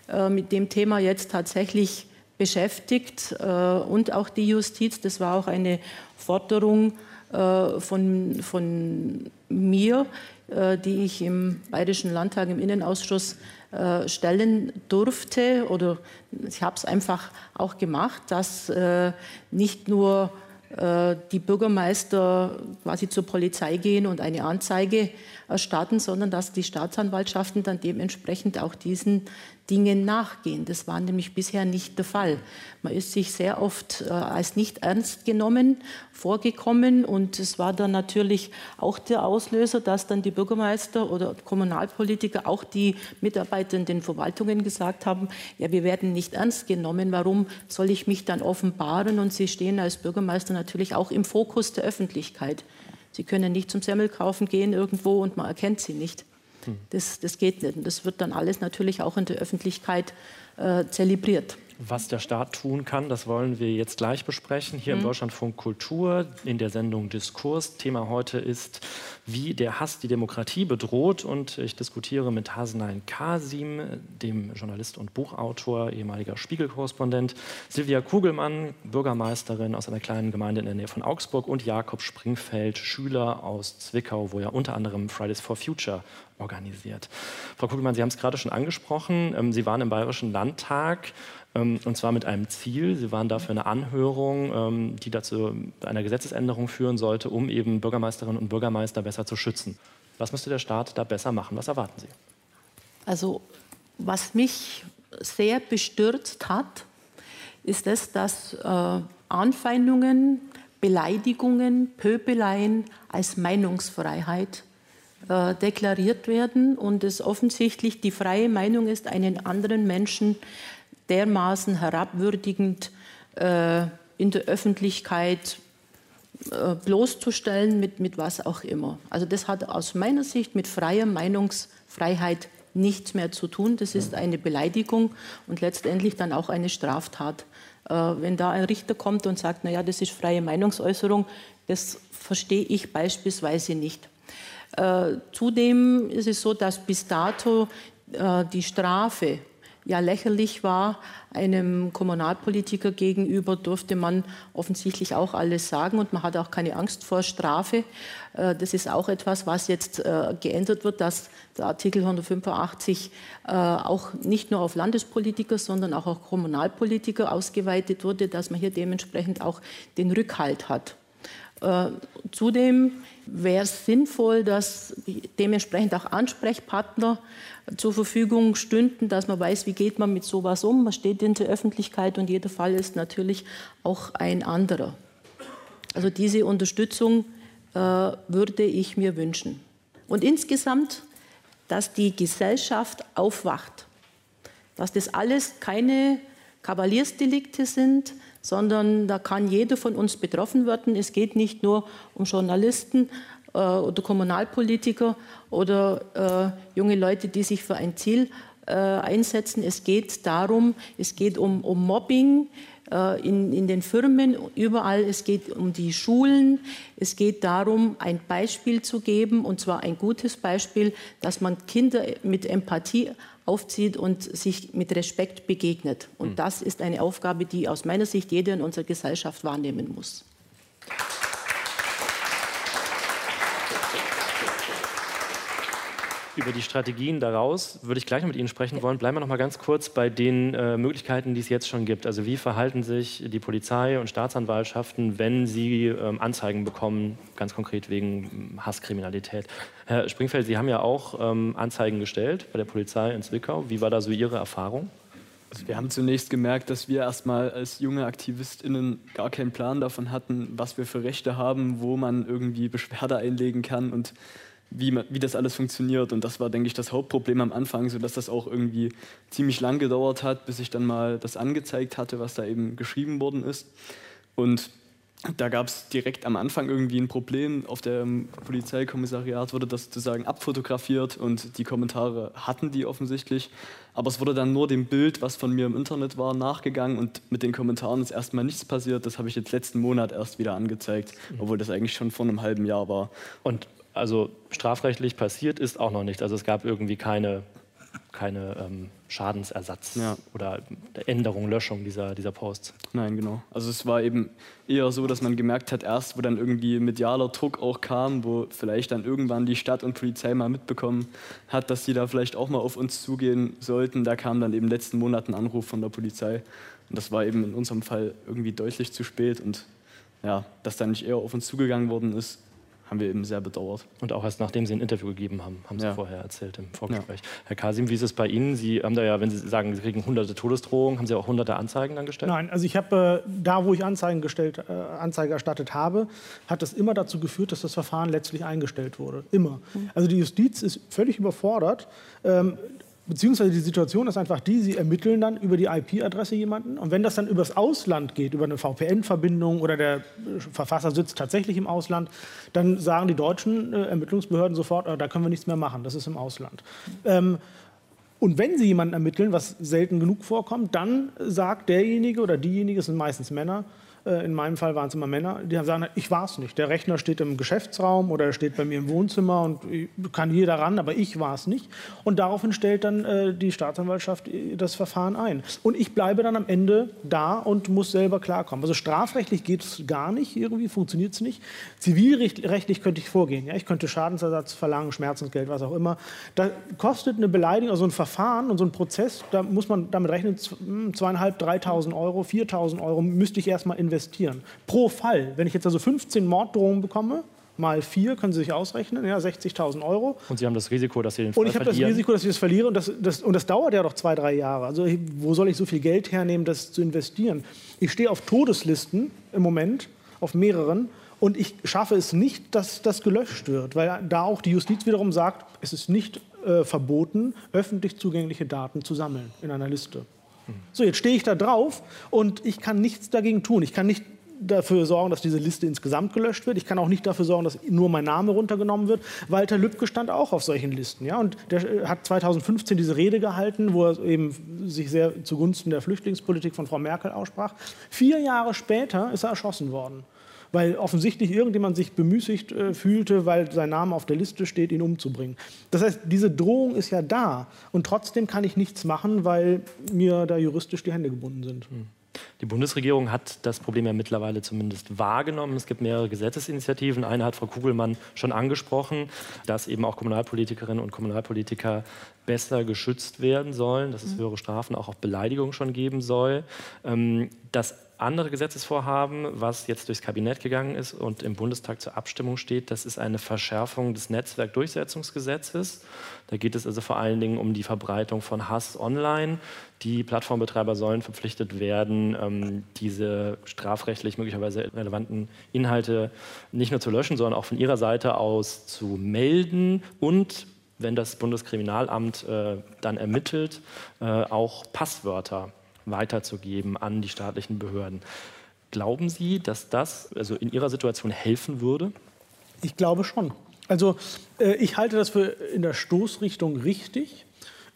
äh, mit dem Thema jetzt tatsächlich beschäftigt äh, und auch die Justiz. Das war auch eine Forderung von, von mir, äh, die ich im Bayerischen Landtag im Innenausschuss äh, stellen durfte oder ich habe es einfach auch gemacht, dass nicht nur die Bürgermeister quasi zur Polizei gehen und eine Anzeige erstatten, sondern dass die Staatsanwaltschaften dann dementsprechend auch diesen Dingen nachgehen. Das war nämlich bisher nicht der Fall. Man ist sich sehr oft äh, als nicht ernst genommen vorgekommen und es war dann natürlich auch der Auslöser, dass dann die Bürgermeister oder Kommunalpolitiker, auch die Mitarbeiter in den Verwaltungen gesagt haben, ja, wir werden nicht ernst genommen, warum soll ich mich dann offenbaren? Und sie stehen als Bürgermeister natürlich auch im Fokus der Öffentlichkeit. Sie können nicht zum Semmelkaufen gehen irgendwo und man erkennt sie nicht. Das, das geht nicht. Und das wird dann alles natürlich auch in der Öffentlichkeit äh, zelebriert. Was der Staat tun kann, das wollen wir jetzt gleich besprechen. Hier mhm. im Deutschlandfunk Kultur in der Sendung Diskurs. Thema heute ist, wie der Hass die Demokratie bedroht. Und ich diskutiere mit Hasenein Kasim, dem Journalist und Buchautor, ehemaliger Spiegelkorrespondent, Silvia Kugelmann, Bürgermeisterin aus einer kleinen Gemeinde in der Nähe von Augsburg und Jakob Springfeld, Schüler aus Zwickau, wo er unter anderem Fridays for Future organisiert. Frau Kugelmann, Sie haben es gerade schon angesprochen. Ähm, Sie waren im Bayerischen Landtag und zwar mit einem Ziel. Sie waren dafür eine Anhörung, ähm, die dazu einer Gesetzesänderung führen sollte, um eben Bürgermeisterinnen und Bürgermeister besser zu schützen. Was müsste der Staat da besser machen? Was erwarten Sie? Also, was mich sehr bestürzt hat, ist es, dass äh, Anfeindungen Beleidigungen, Pöbeleien als Meinungsfreiheit äh, deklariert werden und es offensichtlich die freie Meinung ist, einen anderen Menschen dermaßen herabwürdigend äh, in der Öffentlichkeit äh, bloßzustellen, mit, mit was auch immer. Also das hat aus meiner Sicht mit freier Meinungsfreiheit nichts mehr zu tun. Das ist eine Beleidigung und letztendlich dann auch eine Straftat. Äh, wenn da ein Richter kommt und sagt, naja, das ist freie Meinungsäußerung, das verstehe ich beispielsweise nicht. Äh, zudem ist es so, dass bis dato äh, die Strafe ja lächerlich war. Einem Kommunalpolitiker gegenüber durfte man offensichtlich auch alles sagen und man hatte auch keine Angst vor Strafe. Äh, das ist auch etwas, was jetzt äh, geändert wird, dass der Artikel 185 äh, auch nicht nur auf Landespolitiker, sondern auch auf Kommunalpolitiker ausgeweitet wurde, dass man hier dementsprechend auch den Rückhalt hat. Zudem wäre es sinnvoll, dass dementsprechend auch Ansprechpartner zur Verfügung stünden, dass man weiß, wie geht man mit sowas um. Man steht in der Öffentlichkeit und jeder Fall ist natürlich auch ein anderer. Also diese Unterstützung äh, würde ich mir wünschen. Und insgesamt, dass die Gesellschaft aufwacht, dass das alles keine Kavaliersdelikte sind, sondern da kann jeder von uns betroffen werden. Es geht nicht nur um Journalisten äh, oder Kommunalpolitiker oder äh, junge Leute, die sich für ein Ziel äh, einsetzen. Es geht darum, es geht um, um Mobbing äh, in, in den Firmen, überall. Es geht um die Schulen. Es geht darum, ein Beispiel zu geben, und zwar ein gutes Beispiel, dass man Kinder mit Empathie aufzieht und sich mit Respekt begegnet. Und hm. das ist eine Aufgabe, die aus meiner Sicht jeder in unserer Gesellschaft wahrnehmen muss. Über die Strategien daraus würde ich gleich noch mit Ihnen sprechen wollen. Bleiben wir noch mal ganz kurz bei den äh, Möglichkeiten, die es jetzt schon gibt. Also wie verhalten sich die Polizei und Staatsanwaltschaften, wenn sie ähm, Anzeigen bekommen, ganz konkret wegen ähm, Hasskriminalität? Herr Springfeld, Sie haben ja auch ähm, Anzeigen gestellt bei der Polizei in Zwickau. Wie war da so Ihre Erfahrung? Also wir haben zunächst gemerkt, dass wir erstmal als junge AktivistInnen gar keinen Plan davon hatten, was wir für Rechte haben, wo man irgendwie Beschwerde einlegen kann und wie, man, wie das alles funktioniert. Und das war, denke ich, das Hauptproblem am Anfang, sodass das auch irgendwie ziemlich lang gedauert hat, bis ich dann mal das angezeigt hatte, was da eben geschrieben worden ist. Und da gab es direkt am Anfang irgendwie ein Problem. Auf dem Polizeikommissariat wurde das sozusagen abfotografiert und die Kommentare hatten die offensichtlich. Aber es wurde dann nur dem Bild, was von mir im Internet war, nachgegangen und mit den Kommentaren ist erstmal nichts passiert. Das habe ich jetzt letzten Monat erst wieder angezeigt, obwohl das eigentlich schon vor einem halben Jahr war. Und also strafrechtlich passiert ist auch noch nicht. Also es gab irgendwie keine, keine ähm, Schadensersatz ja. oder Änderung, Löschung dieser, dieser Posts. Nein, genau. Also es war eben eher so, dass man gemerkt hat, erst wo dann irgendwie medialer Druck auch kam, wo vielleicht dann irgendwann die Stadt und Polizei mal mitbekommen hat, dass sie da vielleicht auch mal auf uns zugehen sollten. Da kam dann eben letzten Monat ein Anruf von der Polizei. Und das war eben in unserem Fall irgendwie deutlich zu spät. Und ja, dass dann nicht eher auf uns zugegangen worden ist, haben wir eben sehr bedauert. Und auch erst nachdem Sie ein Interview gegeben haben, haben Sie ja. vorher erzählt im Vorgespräch. Ja. Herr Kasim, wie ist es bei Ihnen? Sie haben da ja, wenn Sie sagen, Sie kriegen hunderte Todesdrohungen, haben Sie auch hunderte Anzeigen dann gestellt? Nein, also ich habe äh, da, wo ich Anzeigen gestellt, äh, Anzeige erstattet habe, hat das immer dazu geführt, dass das Verfahren letztlich eingestellt wurde. Immer. Mhm. Also die Justiz ist völlig überfordert. Ähm, Beziehungsweise die Situation ist einfach die, sie ermitteln dann über die IP-Adresse jemanden. Und wenn das dann übers Ausland geht, über eine VPN-Verbindung oder der Verfasser sitzt tatsächlich im Ausland, dann sagen die deutschen äh, Ermittlungsbehörden sofort, oh, da können wir nichts mehr machen, das ist im Ausland. Ähm, und wenn sie jemanden ermitteln, was selten genug vorkommt, dann sagt derjenige oder diejenige, es sind meistens Männer, äh, in meinem Fall waren es immer Männer, die sagen, ich war es nicht. Der Rechner steht im Geschäftsraum oder er steht bei mir im Wohnzimmer und kann jeder ran, aber ich war es nicht. Und daraufhin stellt dann äh, die Staatsanwaltschaft äh, das Verfahren ein. Und ich bleibe dann am Ende da und muss selber klarkommen. Also strafrechtlich geht es gar nicht, irgendwie funktioniert es nicht. Zivilrechtlich könnte ich vorgehen. Ja? Ich könnte Schadensersatz verlangen, Schmerzensgeld, was auch immer. Da kostet eine Beleidigung, also ein Verfahren und so ein Prozess, da muss man damit rechnen, zweieinhalb, dreitausend Euro, viertausend Euro müsste ich erstmal investieren investieren. Pro Fall. Wenn ich jetzt also 15 Morddrohungen bekomme, mal vier, können Sie sich ausrechnen, ja, 60.000 Euro. Und Sie haben das Risiko, dass Sie den Fall Und ich habe das Risiko, dass ich das verliere und das, das, und das dauert ja doch zwei, drei Jahre. Also wo soll ich so viel Geld hernehmen, das zu investieren? Ich stehe auf Todeslisten im Moment auf mehreren. Und ich schaffe es nicht, dass das gelöscht wird, weil da auch die Justiz wiederum sagt, es ist nicht äh, verboten, öffentlich zugängliche Daten zu sammeln in einer Liste. So, jetzt stehe ich da drauf und ich kann nichts dagegen tun. Ich kann nicht dafür sorgen, dass diese Liste insgesamt gelöscht wird. Ich kann auch nicht dafür sorgen, dass nur mein Name runtergenommen wird. Walter Lübcke stand auch auf solchen Listen. Ja? Und der äh, hat 2015 diese Rede gehalten, wo er eben sich sehr zugunsten der Flüchtlingspolitik von Frau Merkel aussprach. Vier Jahre später ist er erschossen worden weil offensichtlich irgendjemand sich bemüßigt äh, fühlte, weil sein Name auf der Liste steht, ihn umzubringen. Das heißt, diese Drohung ist ja da und trotzdem kann ich nichts machen, weil mir da juristisch die Hände gebunden sind. Hm. Die Bundesregierung hat das Problem ja mittlerweile zumindest wahrgenommen. Es gibt mehrere Gesetzesinitiativen. Eine hat Frau Kugelmann schon angesprochen, dass eben auch Kommunalpolitikerinnen und Kommunalpolitiker besser geschützt werden sollen, dass es mhm. höhere Strafen auch auf Beleidigung schon geben soll. Ähm, das andere Gesetzesvorhaben, was jetzt durchs Kabinett gegangen ist und im Bundestag zur Abstimmung steht, das ist eine Verschärfung des Netzwerkdurchsetzungsgesetzes. Da geht es also vor allen Dingen um die Verbreitung von Hass online. Die Plattformbetreiber sollen verpflichtet werden, ähm, diese strafrechtlich möglicherweise relevanten Inhalte nicht nur zu löschen, sondern auch von ihrer Seite aus zu melden und wenn das Bundeskriminalamt äh, dann ermittelt, äh, auch Passwörter weiterzugeben an die staatlichen Behörden. Glauben Sie, dass das also in Ihrer Situation helfen würde? Ich glaube schon. Also äh, ich halte das für in der Stoßrichtung richtig.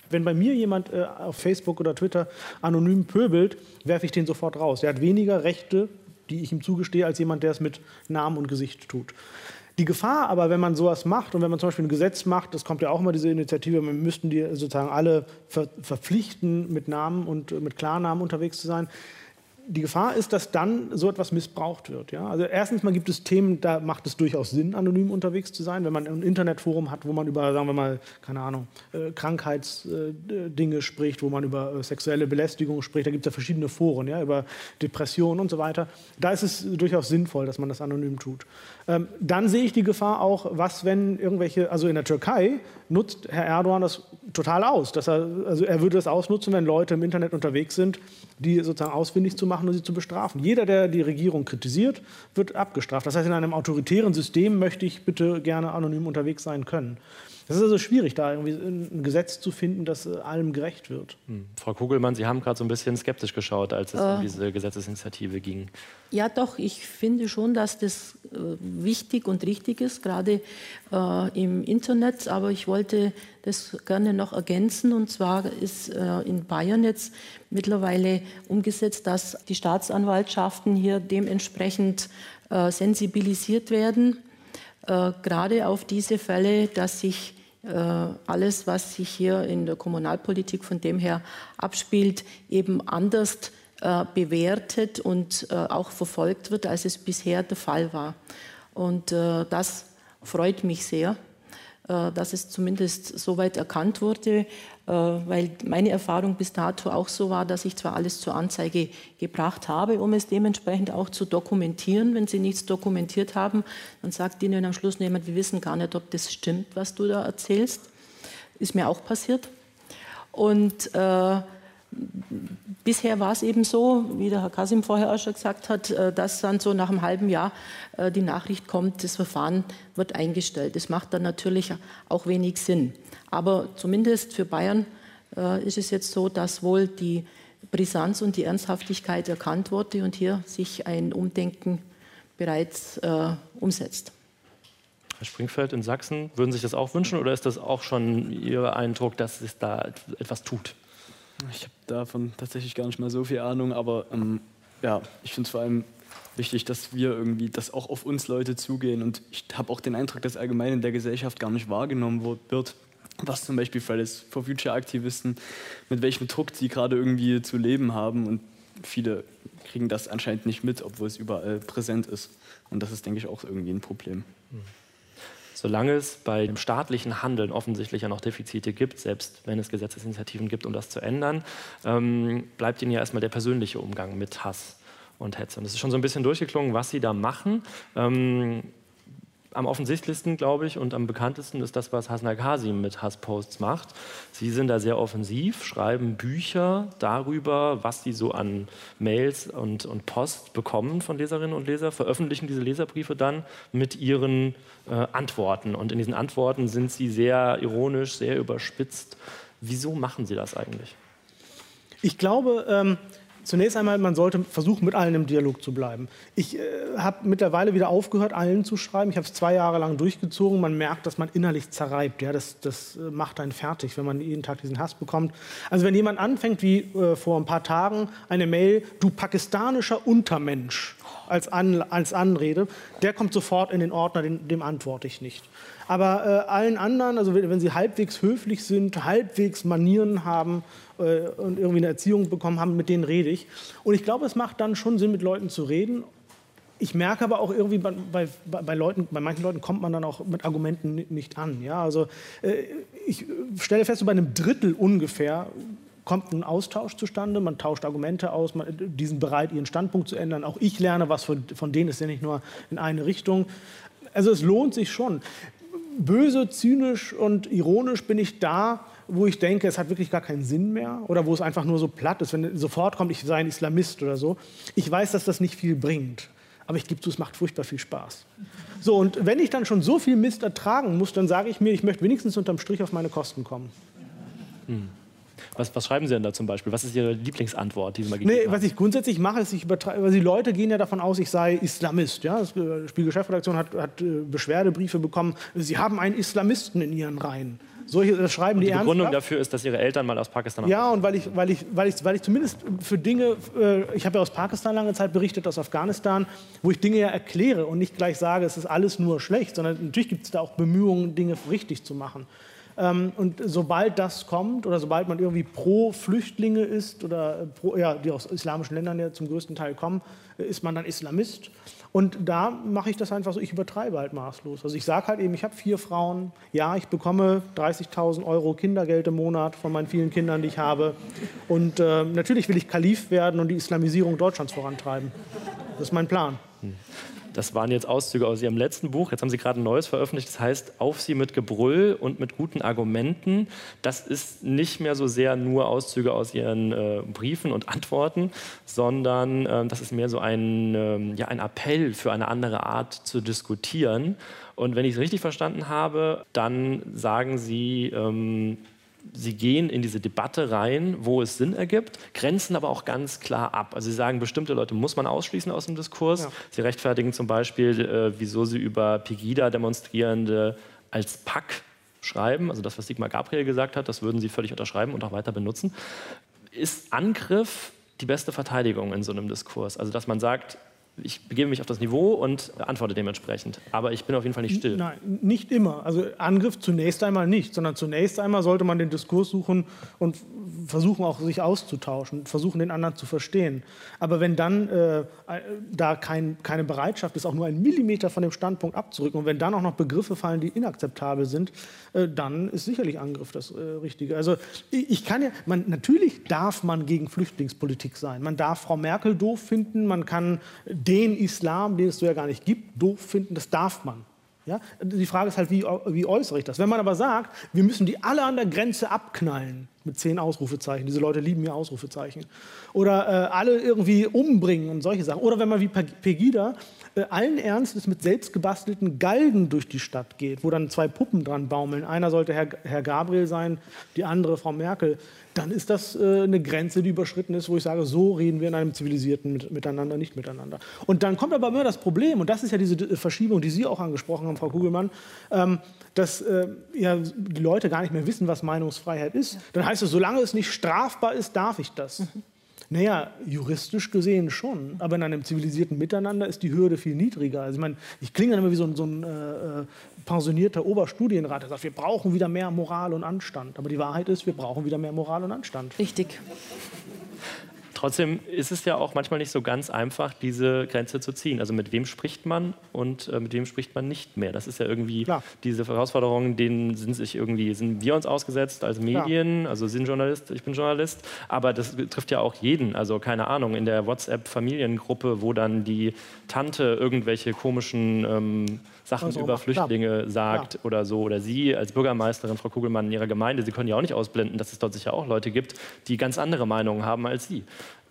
Wenn bei mir jemand äh, auf Facebook oder Twitter anonym pöbelt, werfe ich den sofort raus. Er hat weniger Rechte, die ich ihm zugestehe, als jemand, der es mit Namen und Gesicht tut. Die Gefahr aber, wenn man sowas macht und wenn man zum Beispiel ein Gesetz macht, das kommt ja auch immer diese Initiative, wir müssten die sozusagen alle ver verpflichten, mit Namen und mit Klarnamen unterwegs zu sein die Gefahr ist, dass dann so etwas missbraucht wird. Ja? Also erstens mal gibt es Themen, da macht es durchaus Sinn, anonym unterwegs zu sein, wenn man ein Internetforum hat, wo man über, sagen wir mal, keine Ahnung, äh, Krankheitsdinge äh, spricht, wo man über äh, sexuelle Belästigung spricht. Da gibt es ja verschiedene Foren, ja, über Depressionen und so weiter. Da ist es durchaus sinnvoll, dass man das anonym tut. Ähm, dann sehe ich die Gefahr auch, was wenn irgendwelche, also in der Türkei nutzt Herr Erdogan das total aus. Dass er, also er würde das ausnutzen, wenn Leute im Internet unterwegs sind, die sozusagen ausfindig zu machen und sie zu bestrafen. Jeder, der die Regierung kritisiert, wird abgestraft. Das heißt, in einem autoritären System möchte ich bitte gerne anonym unterwegs sein können. Das ist also schwierig, da irgendwie ein Gesetz zu finden, das äh, allem gerecht wird. Hm. Frau Kugelmann, Sie haben gerade so ein bisschen skeptisch geschaut, als es äh, um diese Gesetzesinitiative ging. Ja, doch, ich finde schon, dass das äh, wichtig und richtig ist, gerade äh, im Internet. Aber ich wollte das gerne noch ergänzen. Und zwar ist äh, in Bayern jetzt mittlerweile umgesetzt, dass die Staatsanwaltschaften hier dementsprechend äh, sensibilisiert werden äh, gerade auf diese Fälle, dass sich äh, alles, was sich hier in der Kommunalpolitik von dem her abspielt, eben anders äh, bewertet und äh, auch verfolgt wird, als es bisher der Fall war. Und äh, das freut mich sehr. Äh, dass es zumindest so weit erkannt wurde, äh, weil meine Erfahrung bis dato auch so war, dass ich zwar alles zur Anzeige gebracht habe, um es dementsprechend auch zu dokumentieren. Wenn Sie nichts dokumentiert haben, dann sagt Ihnen am Schluss jemand, wir wissen gar nicht, ob das stimmt, was du da erzählst. Ist mir auch passiert. Und äh, Bisher war es eben so, wie der Herr Kasim vorher auch schon gesagt hat, äh, dass dann so nach einem halben Jahr äh, die Nachricht kommt, das Verfahren wird eingestellt. Das macht dann natürlich auch wenig Sinn. Aber zumindest für Bayern äh, ist es jetzt so, dass wohl die Brisanz und die Ernsthaftigkeit erkannt wurde und hier sich ein Umdenken bereits umsetzt. Herr Springfeld in Sachsen, würden Sie sich das auch wünschen oder ist das auch schon Ihr Eindruck, dass es da etwas tut? Ich habe davon tatsächlich gar nicht mal so viel Ahnung, aber ähm, ja, ich finde es vor allem wichtig, dass wir irgendwie, dass auch auf uns Leute zugehen. Und ich habe auch den Eindruck, dass allgemein in der Gesellschaft gar nicht wahrgenommen wird, was zum Beispiel Fridays for Future Aktivisten, mit welchem Druck sie gerade irgendwie zu leben haben. Und viele kriegen das anscheinend nicht mit, obwohl es überall präsent ist. Und das ist, denke ich, auch irgendwie ein Problem. Mhm solange es bei dem staatlichen Handeln offensichtlich ja noch Defizite gibt, selbst wenn es Gesetzesinitiativen gibt, um das zu ändern, ähm, bleibt Ihnen ja erstmal der persönliche Umgang mit Hass und Hetze. Und es ist schon so ein bisschen durchgeklungen, was Sie da machen. Ähm, am offensichtlichsten, glaube ich, und am bekanntesten ist das, was Hasna Kasim mit Hassposts macht. Sie sind da sehr offensiv, schreiben Bücher darüber, was sie so an Mails und, und Post bekommen von Leserinnen und Lesern, veröffentlichen diese Leserbriefe dann mit ihren äh, Antworten. Und in diesen Antworten sind sie sehr ironisch, sehr überspitzt. Wieso machen sie das eigentlich? Ich glaube, ähm, Zunächst einmal, man sollte versuchen, mit allen im Dialog zu bleiben. Ich äh, habe mittlerweile wieder aufgehört, allen zu schreiben. Ich habe es zwei Jahre lang durchgezogen. Man merkt, dass man innerlich zerreibt. Ja, das, das äh, macht einen fertig, wenn man jeden Tag diesen Hass bekommt. Also wenn jemand anfängt, wie äh, vor ein paar Tagen, eine Mail, du pakistanischer Untermensch, als, An als Anrede, der kommt sofort in den Ordner, dem, dem antworte ich nicht. Aber äh, allen anderen, also wenn, wenn, sie halbwegs höflich sind, halbwegs Manieren haben äh, und irgendwie eine Erziehung bekommen haben, mit denen rede ich. Und ich glaube, es macht dann schon Sinn, mit Leuten zu reden. Ich merke aber auch irgendwie bei, bei, bei, Leuten, bei manchen Leuten kommt man dann auch mit Argumenten nicht an. Ja? Also äh, ich stelle fest, so bei einem Drittel ungefähr kommt ein Austausch zustande, man tauscht Argumente aus, man, die sind bereit, ihren Standpunkt zu ändern. Auch ich lerne was von, von denen, ist ja nicht nur in eine Richtung. Also es lohnt sich schon böse, zynisch und ironisch bin ich da, wo ich denke, es hat wirklich gar keinen Sinn mehr oder wo es einfach nur so platt ist, wenn sofort kommt, ich sei ein Islamist oder so. Ich weiß, dass das nicht viel bringt, aber ich gebe zu, es macht furchtbar viel Spaß. So, und wenn ich dann schon so viel Mist ertragen muss, dann sage ich mir, ich möchte wenigstens unterm Strich auf meine Kosten kommen. Hm. Was, was, schreiben Sie denn da zum Beispiel? Was ist Ihre Lieblingsantwort, die Sie mal gegeben nee, Was ich grundsätzlich mache, ist, ich übertreibe, weil die Leute gehen ja davon aus, ich sei Islamist. Ja? Die äh, Spiegelchefredaktion hat, hat äh, Beschwerdebriefe bekommen, Sie haben einen Islamisten in Ihren Reihen. Solche, das schreiben und die, die Begründung ernsthaft. dafür ist, dass ihre Eltern mal aus Pakistan Ja, und weil ich, weil ich, weil ich, weil ich zumindest für Dinge, äh, ich habe ja aus Pakistan lange Zeit berichtet, aus Afghanistan, wo ich Dinge ja erkläre und nicht gleich sage, es ist alles nur schlecht, sondern natürlich gibt es da auch Bemühungen, Dinge richtig zu machen. Ähm, und sobald das kommt oder sobald man irgendwie pro Flüchtlinge ist oder pro, ja, die aus islamischen Ländern ja zum größten Teil kommen, äh, ist man dann Islamist. Und da mache ich das einfach so, ich übertreibe halt maßlos. Also ich sage halt eben, ich habe vier Frauen, ja, ich bekomme 30.000 Euro Kindergeld im Monat von meinen vielen Kindern, die ich habe. Und äh, natürlich will ich Kalif werden und die Islamisierung Deutschlands vorantreiben. Das ist mein Plan. Hm. Das waren jetzt Auszüge aus Ihrem letzten Buch. Jetzt haben Sie gerade ein neues veröffentlicht. Das heißt, auf Sie mit Gebrüll und mit guten Argumenten. Das ist nicht mehr so sehr nur Auszüge aus Ihren äh, Briefen und Antworten, sondern äh, das ist mehr so ein, äh, ja, ein Appell für eine andere Art zu diskutieren. Und wenn ich es richtig verstanden habe, dann sagen Sie, ähm, Sie gehen in diese Debatte rein, wo es Sinn ergibt, grenzen aber auch ganz klar ab. Also Sie sagen, bestimmte Leute muss man ausschließen aus dem Diskurs. Ja. Sie rechtfertigen zum Beispiel, äh, wieso Sie über Pegida-Demonstrierende als Pack schreiben. Also das, was Sigmar Gabriel gesagt hat, das würden Sie völlig unterschreiben und auch weiter benutzen. Ist Angriff die beste Verteidigung in so einem Diskurs? Also dass man sagt, ich begebe mich auf das Niveau und antworte dementsprechend. Aber ich bin auf jeden Fall nicht still. Nein, nicht immer. Also Angriff zunächst einmal nicht, sondern zunächst einmal sollte man den Diskurs suchen und versuchen auch sich auszutauschen, versuchen den anderen zu verstehen. Aber wenn dann äh, da kein, keine Bereitschaft ist, auch nur einen Millimeter von dem Standpunkt abzurücken und wenn dann auch noch Begriffe fallen, die inakzeptabel sind, äh, dann ist sicherlich Angriff das äh, Richtige. Also ich, ich kann ja, man, natürlich darf man gegen Flüchtlingspolitik sein. Man darf Frau Merkel doof finden, man kann den Islam, den es so ja gar nicht gibt, doof finden, das darf man. Ja? Die Frage ist halt, wie, wie äußere ich das? Wenn man aber sagt, wir müssen die alle an der Grenze abknallen, mit zehn Ausrufezeichen, diese Leute lieben ja Ausrufezeichen, oder äh, alle irgendwie umbringen und solche Sachen, oder wenn man wie Pegida äh, allen Ernstes mit selbstgebastelten Galgen durch die Stadt geht, wo dann zwei Puppen dran baumeln, einer sollte Herr, Herr Gabriel sein, die andere Frau Merkel, dann ist das äh, eine Grenze, die überschritten ist, wo ich sage, so reden wir in einem zivilisierten Miteinander, nicht miteinander. Und dann kommt aber immer das Problem, und das ist ja diese äh, Verschiebung, die Sie auch angesprochen haben, Frau Kugelmann, ähm, dass äh, ja, die Leute gar nicht mehr wissen, was Meinungsfreiheit ist. Dann heißt es, solange es nicht strafbar ist, darf ich das. Mhm. Naja, juristisch gesehen schon. Aber in einem zivilisierten Miteinander ist die Hürde viel niedriger. Also ich meine, ich klinge dann immer wie so ein, so ein äh, äh pensionierter Oberstudienrat, der sagt, wir brauchen wieder mehr Moral und Anstand. Aber die Wahrheit ist, wir brauchen wieder mehr Moral und Anstand. Richtig. Trotzdem ist es ja auch manchmal nicht so ganz einfach, diese Grenze zu ziehen. Also mit wem spricht man und äh, mit wem spricht man nicht mehr? Das ist ja irgendwie Klar. diese Herausforderungen, denen sind sich irgendwie, sind wir uns ausgesetzt als Medien, Klar. also sind Journalist, ich bin Journalist, aber das trifft ja auch jeden. Also keine Ahnung, in der WhatsApp-Familiengruppe, wo dann die Tante irgendwelche komischen ähm, Sachen also, über Flüchtlinge klar. sagt oder so, oder Sie als Bürgermeisterin, Frau Kugelmann, in Ihrer Gemeinde, Sie können ja auch nicht ausblenden, dass es dort sicher auch Leute gibt, die ganz andere Meinungen haben als Sie.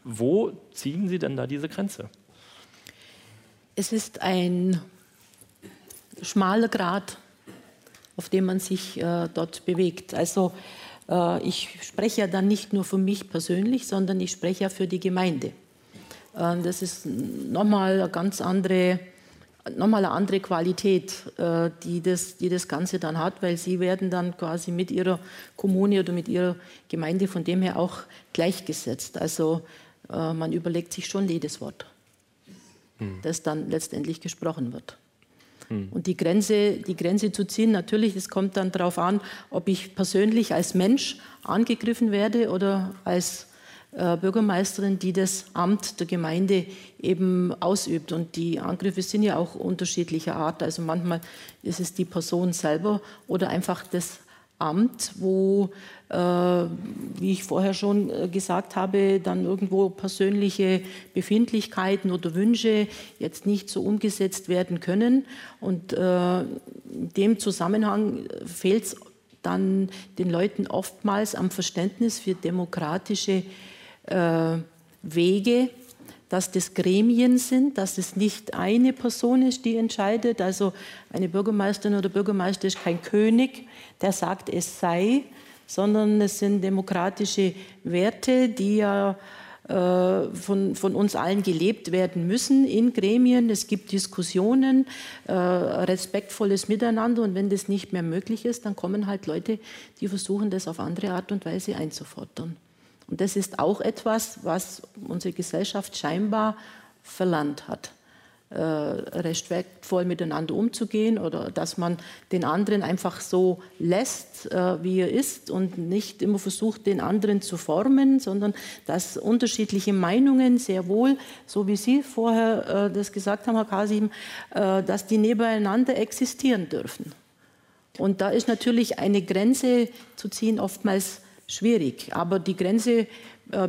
Wo ziehen Sie denn da diese Grenze? Es ist ein schmaler Grad, auf dem man sich äh, dort bewegt. Also äh, ich spreche ja dann nicht nur für mich persönlich, sondern ich spreche ja für die Gemeinde. Äh, das ist nochmal eine ganz andere, nochmal eine andere Qualität, äh, die das, die das Ganze dann hat, weil sie werden dann quasi mit ihrer Kommune oder mit ihrer Gemeinde von dem her auch gleichgesetzt. Also äh, man überlegt sich schon jedes Wort, hm. das dann letztendlich gesprochen wird. Hm. Und die Grenze, die Grenze zu ziehen, natürlich, es kommt dann darauf an, ob ich persönlich als Mensch angegriffen werde oder als äh, Bürgermeisterin, die das Amt der Gemeinde eben ausübt. Und die Angriffe sind ja auch unterschiedlicher Art. Also manchmal ist es die Person selber oder einfach das Amt, wo, wie ich vorher schon äh, gesagt habe, dann irgendwo persönliche Befindlichkeiten oder Wünsche jetzt nicht so umgesetzt werden können. Und äh, in dem Zusammenhang fehlt es dann den Leuten oftmals am Verständnis für demokratische äh, Wege, dass das Gremien sind, dass es nicht eine Person ist, die entscheidet. Also eine Bürgermeisterin oder Bürgermeister ist kein König, der sagt, es sei, sondern es sind demokratische Werte, die ja äh, von, von, uns allen gelebt werden müssen in Gremien. Es gibt Diskussionen, äh, respektvolles Miteinander und wenn das nicht mehr möglich ist, dann kommen halt Leute, die versuchen, das auf andere Art und Weise einzufordern. Und das ist auch etwas, was unsere Gesellschaft scheinbar verlernt hat. Äh, respektvoll miteinander umzugehen oder dass man den anderen einfach so lässt, äh, wie er ist und nicht immer versucht, den anderen zu formen, sondern dass unterschiedliche Meinungen sehr wohl, so wie Sie vorher äh, das gesagt haben, Herr Kasim, dass die nebeneinander existieren dürfen. Und da ist natürlich eine Grenze zu ziehen oftmals schwierig. Aber die Grenze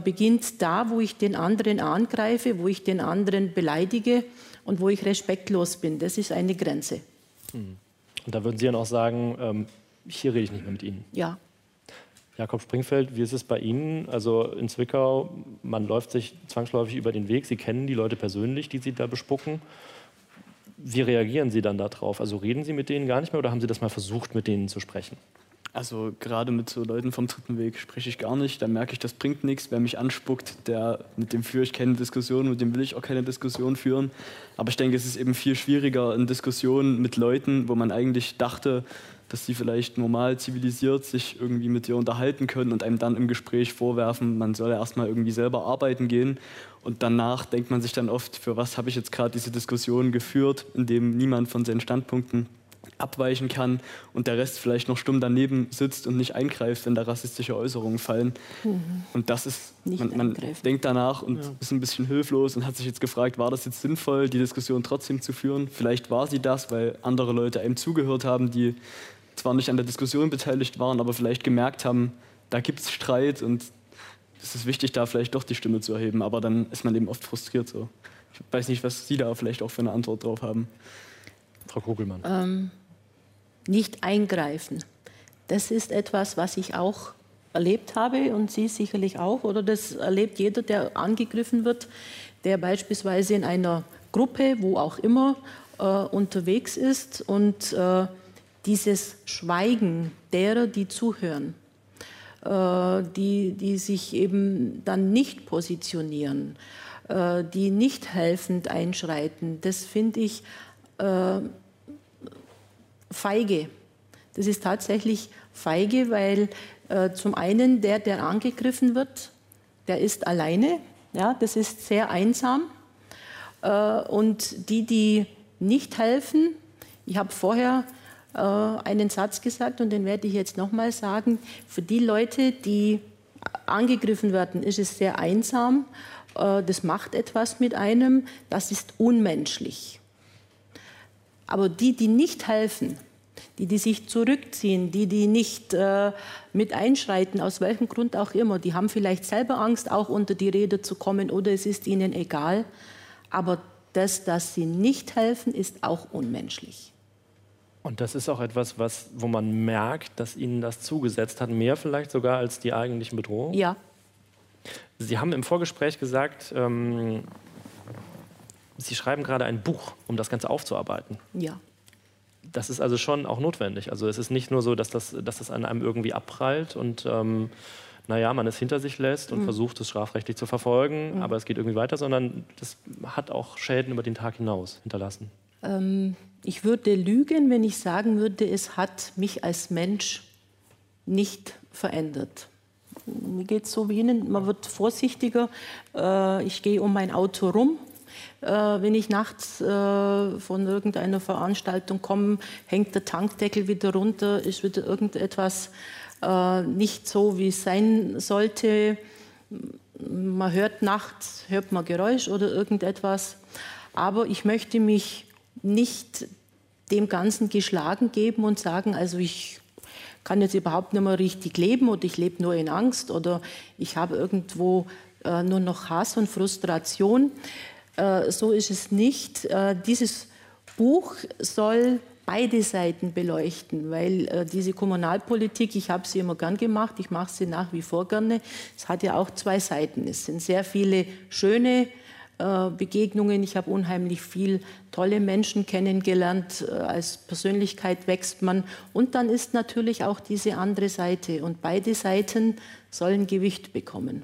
beginnt da, wo ich den anderen angreife, wo ich den anderen beleidige und wo ich respektlos bin. Das ist eine Grenze. Und da würden Sie dann auch sagen, ähm, hier rede ich nicht mehr mit Ihnen. Ja. Jakob Springfeld, wie ist es bei Ihnen? Also in Zwickau, man läuft sich zwangsläufig über den Weg. Sie kennen die Leute persönlich, die Sie da bespucken. Wie reagieren Sie dann darauf? Also reden Sie mit denen gar nicht mehr oder haben Sie das mal versucht, mit denen zu sprechen? Also gerade mit so Leuten vom dritten Weg spreche ich gar nicht. Da merke ich, das bringt nichts. Wer mich anspuckt, der, mit dem führe ich keine Diskussion, mit dem will ich auch keine Diskussion führen. Aber ich denke, es ist eben viel schwieriger in Diskussionen mit Leuten, wo man eigentlich dachte, dass sie vielleicht normal zivilisiert sich irgendwie mit dir unterhalten können und einem dann im Gespräch vorwerfen, man soll ja erstmal irgendwie selber arbeiten gehen. Und danach denkt man sich dann oft, für was habe ich jetzt gerade diese Diskussion geführt, in dem niemand von seinen Standpunkten abweichen kann und der Rest vielleicht noch stumm daneben sitzt und nicht eingreift, wenn da rassistische Äußerungen fallen. Mhm. Und das ist, man, man denkt danach und ja. ist ein bisschen hilflos und hat sich jetzt gefragt, war das jetzt sinnvoll, die Diskussion trotzdem zu führen? Vielleicht war sie das, weil andere Leute einem zugehört haben, die zwar nicht an der Diskussion beteiligt waren, aber vielleicht gemerkt haben, da gibt es Streit und es ist wichtig, da vielleicht doch die Stimme zu erheben. Aber dann ist man eben oft frustriert so. Ich weiß nicht, was Sie da vielleicht auch für eine Antwort drauf haben. Frau Kugelmann. Ähm, nicht eingreifen. Das ist etwas, was ich auch erlebt habe und Sie sicherlich auch. Oder das erlebt jeder, der angegriffen wird, der beispielsweise in einer Gruppe, wo auch immer, äh, unterwegs ist und äh, dieses Schweigen derer, die zuhören, äh, die, die sich eben dann nicht positionieren, äh, die nicht helfend einschreiten, das finde ich äh, feige. Das ist tatsächlich feige, weil äh, zum einen der, der angegriffen wird, der ist alleine. Ja, das ist sehr einsam. Äh, und die, die nicht helfen, ich habe vorher äh, einen Satz gesagt und den werde ich jetzt nochmal sagen, für die Leute, die angegriffen werden, ist es sehr einsam. Äh, das macht etwas mit einem. Das ist unmenschlich. Aber die, die nicht helfen, die, die sich zurückziehen, die, die nicht äh, mit einschreiten, aus welchem Grund auch immer, die haben vielleicht selber Angst, auch unter die Rede zu kommen oder es ist ihnen egal. Aber das, dass sie nicht helfen, ist auch unmenschlich. Und das ist auch etwas, was, wo man merkt, dass Ihnen das zugesetzt hat, mehr vielleicht sogar als die eigentlichen Bedrohungen? Ja. Sie haben im Vorgespräch gesagt, ähm, Sie schreiben gerade ein Buch, um das Ganze aufzuarbeiten. Ja. Das ist also schon auch notwendig. Also es ist nicht nur so, dass das, dass das an einem irgendwie abprallt und ähm, naja, man es hinter sich lässt und mhm. versucht, es strafrechtlich zu verfolgen, mhm. aber es geht irgendwie weiter, sondern das hat auch Schäden über den Tag hinaus hinterlassen. Ähm, ich würde lügen, wenn ich sagen würde, es hat mich als Mensch nicht verändert. Mir geht es so wie Ihnen, man wird vorsichtiger. Äh, ich gehe um mein Auto rum. Äh, wenn ich nachts äh, von irgendeiner Veranstaltung komme, hängt der Tankdeckel wieder runter, ist wieder irgendetwas nicht so, wie es sein sollte. Man hört nachts, hört man Geräusch oder irgendetwas. Aber ich möchte mich nicht dem Ganzen geschlagen geben und sagen, also ich kann jetzt überhaupt nicht mehr richtig leben oder ich lebe nur in Angst oder ich habe irgendwo äh, nur noch Hass und Frustration. Äh, so ist es nicht. Äh, dieses Buch soll beide Seiten beleuchten, weil äh, diese Kommunalpolitik, ich habe sie immer gern gemacht, ich mache sie nach wie vor gerne, es hat ja auch zwei Seiten. Es sind sehr viele schöne äh, Begegnungen. Ich habe unheimlich viel tolle Menschen kennengelernt. Äh, als Persönlichkeit wächst man. Und dann ist natürlich auch diese andere Seite. Und beide Seiten sollen Gewicht bekommen.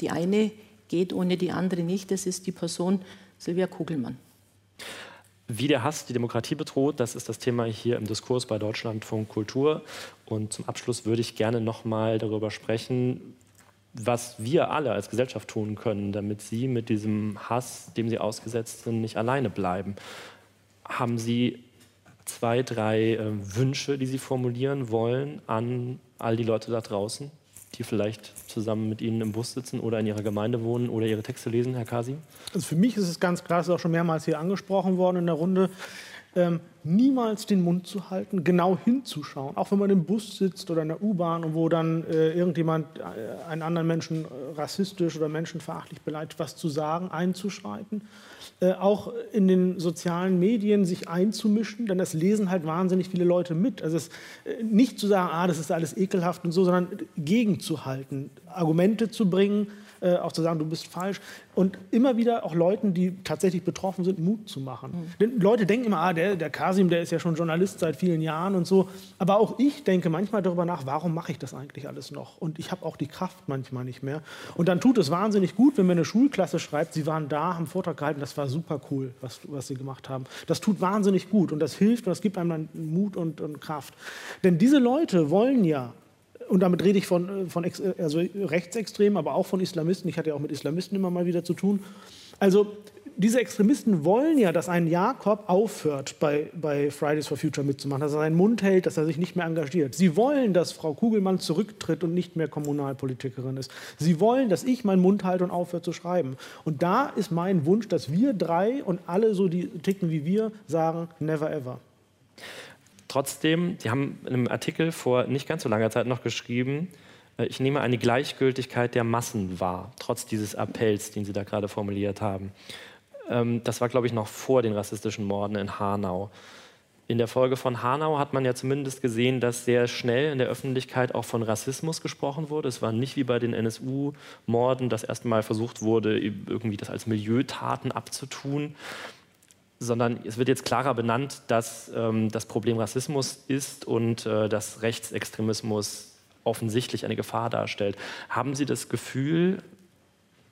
Die eine geht ohne die andere nicht. Das ist die Person Silvia Kugelmann. Wie der Hass die Demokratie bedroht, das ist das Thema hier im Diskurs bei Deutschlandfunk Kultur. Und zum Abschluss würde ich gerne noch mal darüber sprechen, was wir alle als Gesellschaft tun können, damit Sie mit diesem Hass, dem Sie ausgesetzt sind, nicht alleine bleiben. Haben Sie zwei, drei äh, Wünsche, die Sie formulieren wollen an all die Leute da draußen, die vielleicht zusammen mit Ihnen im Bus sitzen oder in Ihrer Gemeinde wohnen oder Ihre Texte lesen, Herr Kasi? Also für mich ist es ganz klar, es ist auch schon mehrmals hier angesprochen worden in der Runde, ähm, niemals den Mund zu halten, genau hinzuschauen, auch wenn man im Bus sitzt oder in der U-Bahn und wo dann äh, irgendjemand äh, einen anderen Menschen rassistisch oder menschenverachtlich beleidigt, was zu sagen, einzuschreiten, auch in den sozialen Medien sich einzumischen, denn das lesen halt wahnsinnig viele Leute mit. Also es, äh, nicht zu sagen, ah, das ist alles ekelhaft und so, sondern gegenzuhalten, Argumente zu bringen, äh, auch zu sagen, du bist falsch. Und immer wieder auch Leuten, die tatsächlich betroffen sind, Mut zu machen. Mhm. Denn Leute denken immer, ah, der, der Kasim, der ist ja schon Journalist seit vielen Jahren und so. Aber auch ich denke manchmal darüber nach, warum mache ich das eigentlich alles noch? Und ich habe auch die Kraft manchmal nicht mehr. Und dann tut es wahnsinnig gut, wenn mir eine Schulklasse schreibt, sie waren da, haben Vortrag gehalten, das war super cool, was, was sie gemacht haben. Das tut wahnsinnig gut und das hilft und das gibt einem dann Mut und, und Kraft. Denn diese Leute wollen ja und damit rede ich von, äh, von also Rechtsextremen, aber auch von Islamisten. Ich hatte ja auch mit Islamisten immer mal wieder zu tun. Also diese Extremisten wollen ja, dass ein Jakob aufhört, bei, bei Fridays for Future mitzumachen, dass er seinen Mund hält, dass er sich nicht mehr engagiert. Sie wollen, dass Frau Kugelmann zurücktritt und nicht mehr Kommunalpolitikerin ist. Sie wollen, dass ich meinen Mund halte und aufhöre zu schreiben. Und da ist mein Wunsch, dass wir drei und alle so, die ticken wie wir, sagen, never ever. Trotzdem, Sie haben in einem Artikel vor nicht ganz so langer Zeit noch geschrieben, äh, ich nehme eine Gleichgültigkeit der Massen wahr, trotz dieses Appells, den Sie da gerade formuliert haben. Ähm, das war, glaube ich, noch vor den rassistischen Morden in Hanau. In der Folge von Hanau hat man ja zumindest gesehen, dass sehr schnell in der Öffentlichkeit auch von Rassismus gesprochen wurde. Es war nicht wie bei den NSU-Morden, dass erstmal versucht wurde, irgendwie das als Milieutaten abzutun sondern es wird jetzt klarer benannt, dass ähm, das Problem Rassismus ist und äh, dass Rechtsextremismus offensichtlich eine Gefahr darstellt. Haben Sie das Gefühl,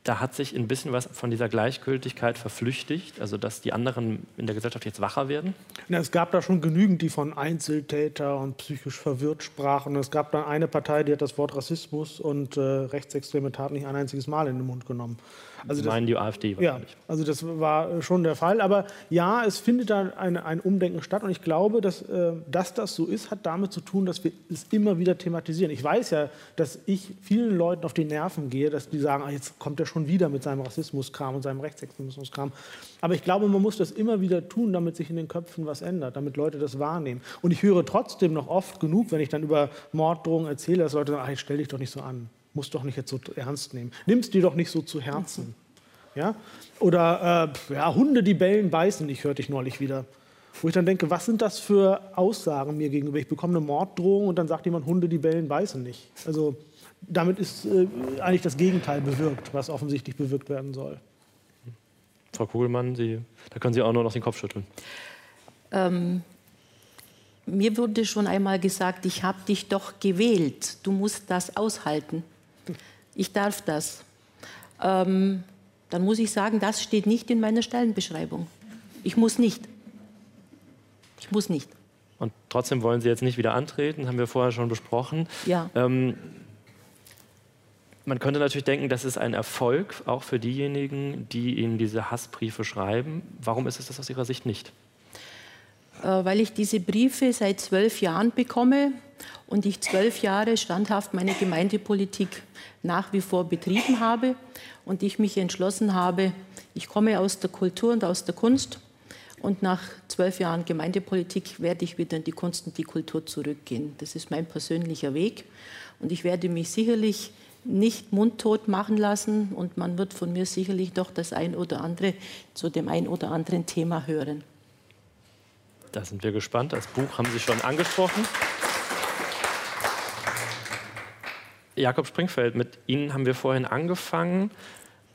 da hat sich ein bisschen was von dieser Gleichgültigkeit verflüchtigt, also dass die anderen in der Gesellschaft jetzt wacher werden? Ja, es gab da schon genügend, die von Einzeltäter und psychisch verwirrt sprachen. Es gab dann eine Partei, die hat das Wort Rassismus und äh, rechtsextreme Tat nicht ein einziges Mal in den Mund genommen. Also das, meinen die AfD wahrscheinlich. Ja, also das war schon der Fall. Aber ja, es findet da ein, ein Umdenken statt. Und ich glaube, dass, äh, dass das so ist, hat damit zu tun, dass wir es immer wieder thematisieren. Ich weiß ja, dass ich vielen Leuten auf die Nerven gehe, dass die sagen, ah, jetzt kommt er schon wieder mit seinem Rassismuskram und seinem Rechtsextremismuskram. Aber ich glaube, man muss das immer wieder tun, damit sich in den Köpfen was ändert, damit Leute das wahrnehmen. Und ich höre trotzdem noch oft genug, wenn ich dann über Morddrohungen erzähle, dass Leute sagen, ach, stell dich doch nicht so an muss doch nicht jetzt so ernst nehmen. Nimm es dir doch nicht so zu Herzen. Ja? Oder äh, ja, Hunde, die bellen, beißen nicht, hörte ich neulich wieder. Wo ich dann denke, was sind das für Aussagen mir gegenüber? Ich bekomme eine Morddrohung und dann sagt jemand, Hunde, die bellen, beißen nicht. Also damit ist äh, eigentlich das Gegenteil bewirkt, was offensichtlich bewirkt werden soll. Frau Kugelmann, Sie, da können Sie auch nur noch den Kopf schütteln. Ähm, mir wurde schon einmal gesagt, ich habe dich doch gewählt, du musst das aushalten ich darf das, ähm, dann muss ich sagen, das steht nicht in meiner Stellenbeschreibung. Ich muss nicht. Ich muss nicht. Und trotzdem wollen Sie jetzt nicht wieder antreten, haben wir vorher schon besprochen. Ja. Ähm, man könnte natürlich denken, das ist ein Erfolg, auch für diejenigen, die Ihnen diese Hassbriefe schreiben. Warum ist es das aus Ihrer Sicht nicht? Äh, weil ich diese Briefe seit zwölf Jahren bekomme und ich zwölf Jahre standhaft meine Gemeindepolitik nach wie vor betrieben habe und ich mich entschlossen habe, ich komme aus der Kultur und aus der Kunst und nach zwölf Jahren Gemeindepolitik werde ich wieder in die Kunst und die Kultur zurückgehen. Das ist mein persönlicher Weg und ich werde mich sicherlich nicht mundtot machen lassen und man wird von mir sicherlich doch das ein oder andere zu dem ein oder anderen Thema hören. Da sind wir gespannt. Das Buch haben Sie schon angesprochen. Jakob Springfeld, mit Ihnen haben wir vorhin angefangen.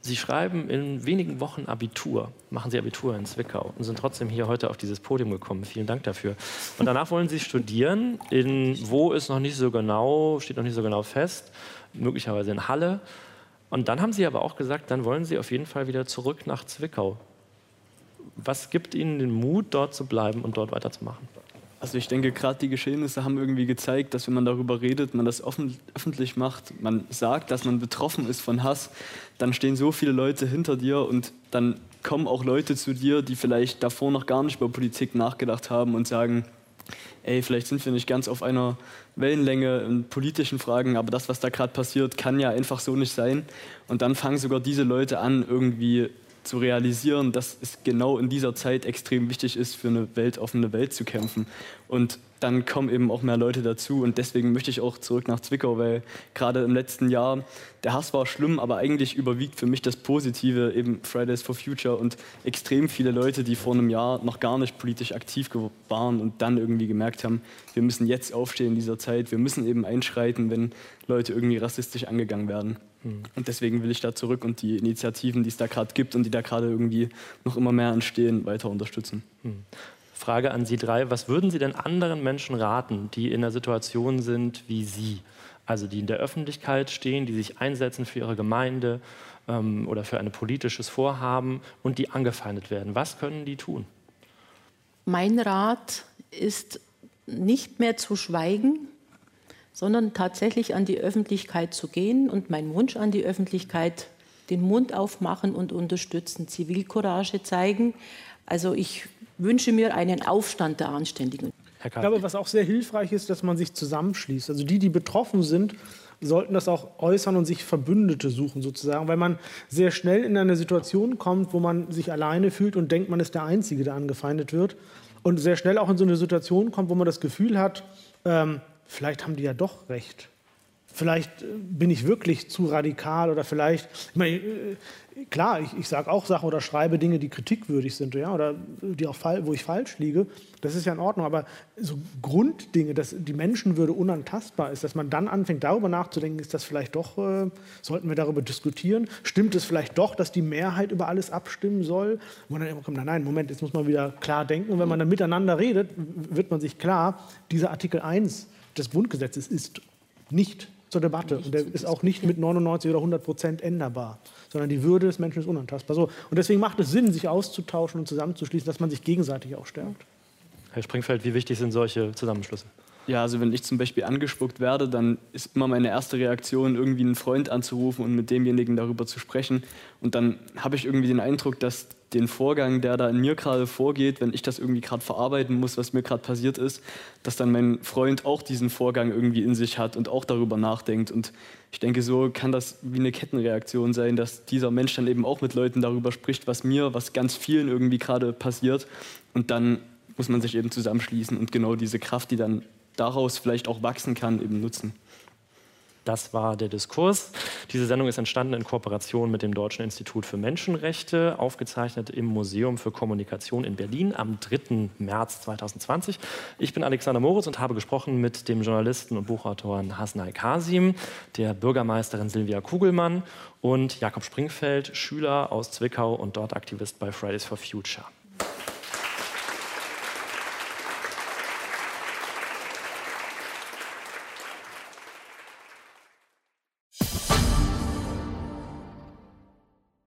Sie schreiben in wenigen Wochen Abitur, machen Sie Abitur in Zwickau und sind trotzdem hier heute auf dieses Podium gekommen. Vielen Dank dafür. Und danach wollen Sie studieren. In wo ist noch nicht so genau, steht noch nicht so genau fest, möglicherweise in Halle. Und dann haben Sie aber auch gesagt, dann wollen Sie auf jeden Fall wieder zurück nach Zwickau was gibt Ihnen den Mut, dort zu bleiben und dort weiterzumachen? Also ich denke, gerade die Geschehnisse haben irgendwie gezeigt, dass wenn man darüber redet, man das offen, öffentlich macht, man sagt, dass man betroffen ist von Hass, dann stehen so viele Leute hinter dir und dann kommen auch Leute zu dir, die vielleicht davor noch gar nicht über Politik nachgedacht haben und sagen, ey, vielleicht sind wir nicht ganz auf einer Wellenlänge in politischen Fragen, aber das, was da gerade passiert, kann ja einfach so nicht sein. Und dann fangen sogar diese Leute an, irgendwie zu realisieren, dass es genau in dieser Zeit extrem wichtig ist, für eine weltoffene Welt zu kämpfen. Und dann kommen eben auch mehr Leute dazu. Und deswegen möchte ich auch zurück nach Zwickau, weil gerade im letzten Jahr der Hass war schlimm, aber eigentlich überwiegt für mich das Positive, eben Fridays for Future und extrem viele Leute, die vor einem Jahr noch gar nicht politisch aktiv waren und dann irgendwie gemerkt haben, wir müssen jetzt aufstehen in dieser Zeit, wir müssen eben einschreiten, wenn Leute irgendwie rassistisch angegangen werden. Und deswegen will ich da zurück und die Initiativen, die es da gerade gibt und die da gerade irgendwie noch immer mehr entstehen, weiter unterstützen. Mhm. Frage an Sie drei. Was würden Sie denn anderen Menschen raten, die in einer Situation sind wie Sie? Also die in der Öffentlichkeit stehen, die sich einsetzen für ihre Gemeinde ähm, oder für ein politisches Vorhaben und die angefeindet werden. Was können die tun? Mein Rat ist nicht mehr zu schweigen, sondern tatsächlich an die Öffentlichkeit zu gehen und mein Wunsch an die Öffentlichkeit, den Mund aufmachen und unterstützen, Zivilcourage zeigen. Also ich wünsche mir einen Aufstand der Anständigen. Ich glaube, was auch sehr hilfreich ist, dass man sich zusammenschließt. Also die, die betroffen sind, sollten das auch äußern und sich Verbündete suchen sozusagen, weil man sehr schnell in eine Situation kommt, wo man sich alleine fühlt und denkt, man ist der Einzige, der angefeindet wird. Und sehr schnell auch in so eine Situation kommt, wo man das Gefühl hat, ähm, vielleicht haben die ja doch recht. Vielleicht äh, bin ich wirklich zu radikal oder vielleicht, ich meine, äh, klar, ich, ich sage auch Sachen oder schreibe Dinge, die kritikwürdig sind, ja, oder die auch wo ich falsch liege. Das ist ja in Ordnung. Aber so Grunddinge, dass die Menschenwürde unantastbar ist, dass man dann anfängt, darüber nachzudenken, ist das vielleicht doch, äh, sollten wir darüber diskutieren? Stimmt es vielleicht doch, dass die Mehrheit über alles abstimmen soll? Und dann immer kommt, nein, Moment, jetzt muss man wieder klar denken. Und wenn man dann miteinander redet, wird man sich klar, dieser Artikel 1 des Grundgesetzes ist nicht zur Debatte und der ist auch nicht mit 99 oder 100 Prozent änderbar, sondern die Würde des Menschen ist unantastbar. So. Und deswegen macht es Sinn, sich auszutauschen und zusammenzuschließen, dass man sich gegenseitig auch stärkt. Herr Springfeld, wie wichtig sind solche Zusammenschlüsse? Ja, also wenn ich zum Beispiel angespuckt werde, dann ist immer meine erste Reaktion, irgendwie einen Freund anzurufen und mit demjenigen darüber zu sprechen. Und dann habe ich irgendwie den Eindruck, dass den Vorgang, der da in mir gerade vorgeht, wenn ich das irgendwie gerade verarbeiten muss, was mir gerade passiert ist, dass dann mein Freund auch diesen Vorgang irgendwie in sich hat und auch darüber nachdenkt. Und ich denke, so kann das wie eine Kettenreaktion sein, dass dieser Mensch dann eben auch mit Leuten darüber spricht, was mir, was ganz vielen irgendwie gerade passiert. Und dann muss man sich eben zusammenschließen und genau diese Kraft, die dann daraus vielleicht auch wachsen kann, eben nutzen. Das war der Diskurs. Diese Sendung ist entstanden in Kooperation mit dem Deutschen Institut für Menschenrechte, aufgezeichnet im Museum für Kommunikation in Berlin am 3. März 2020. Ich bin Alexander Moritz und habe gesprochen mit dem Journalisten und Buchautoren Hasnai Kasim, der Bürgermeisterin Silvia Kugelmann und Jakob Springfeld, Schüler aus Zwickau und dort Aktivist bei Fridays for Future.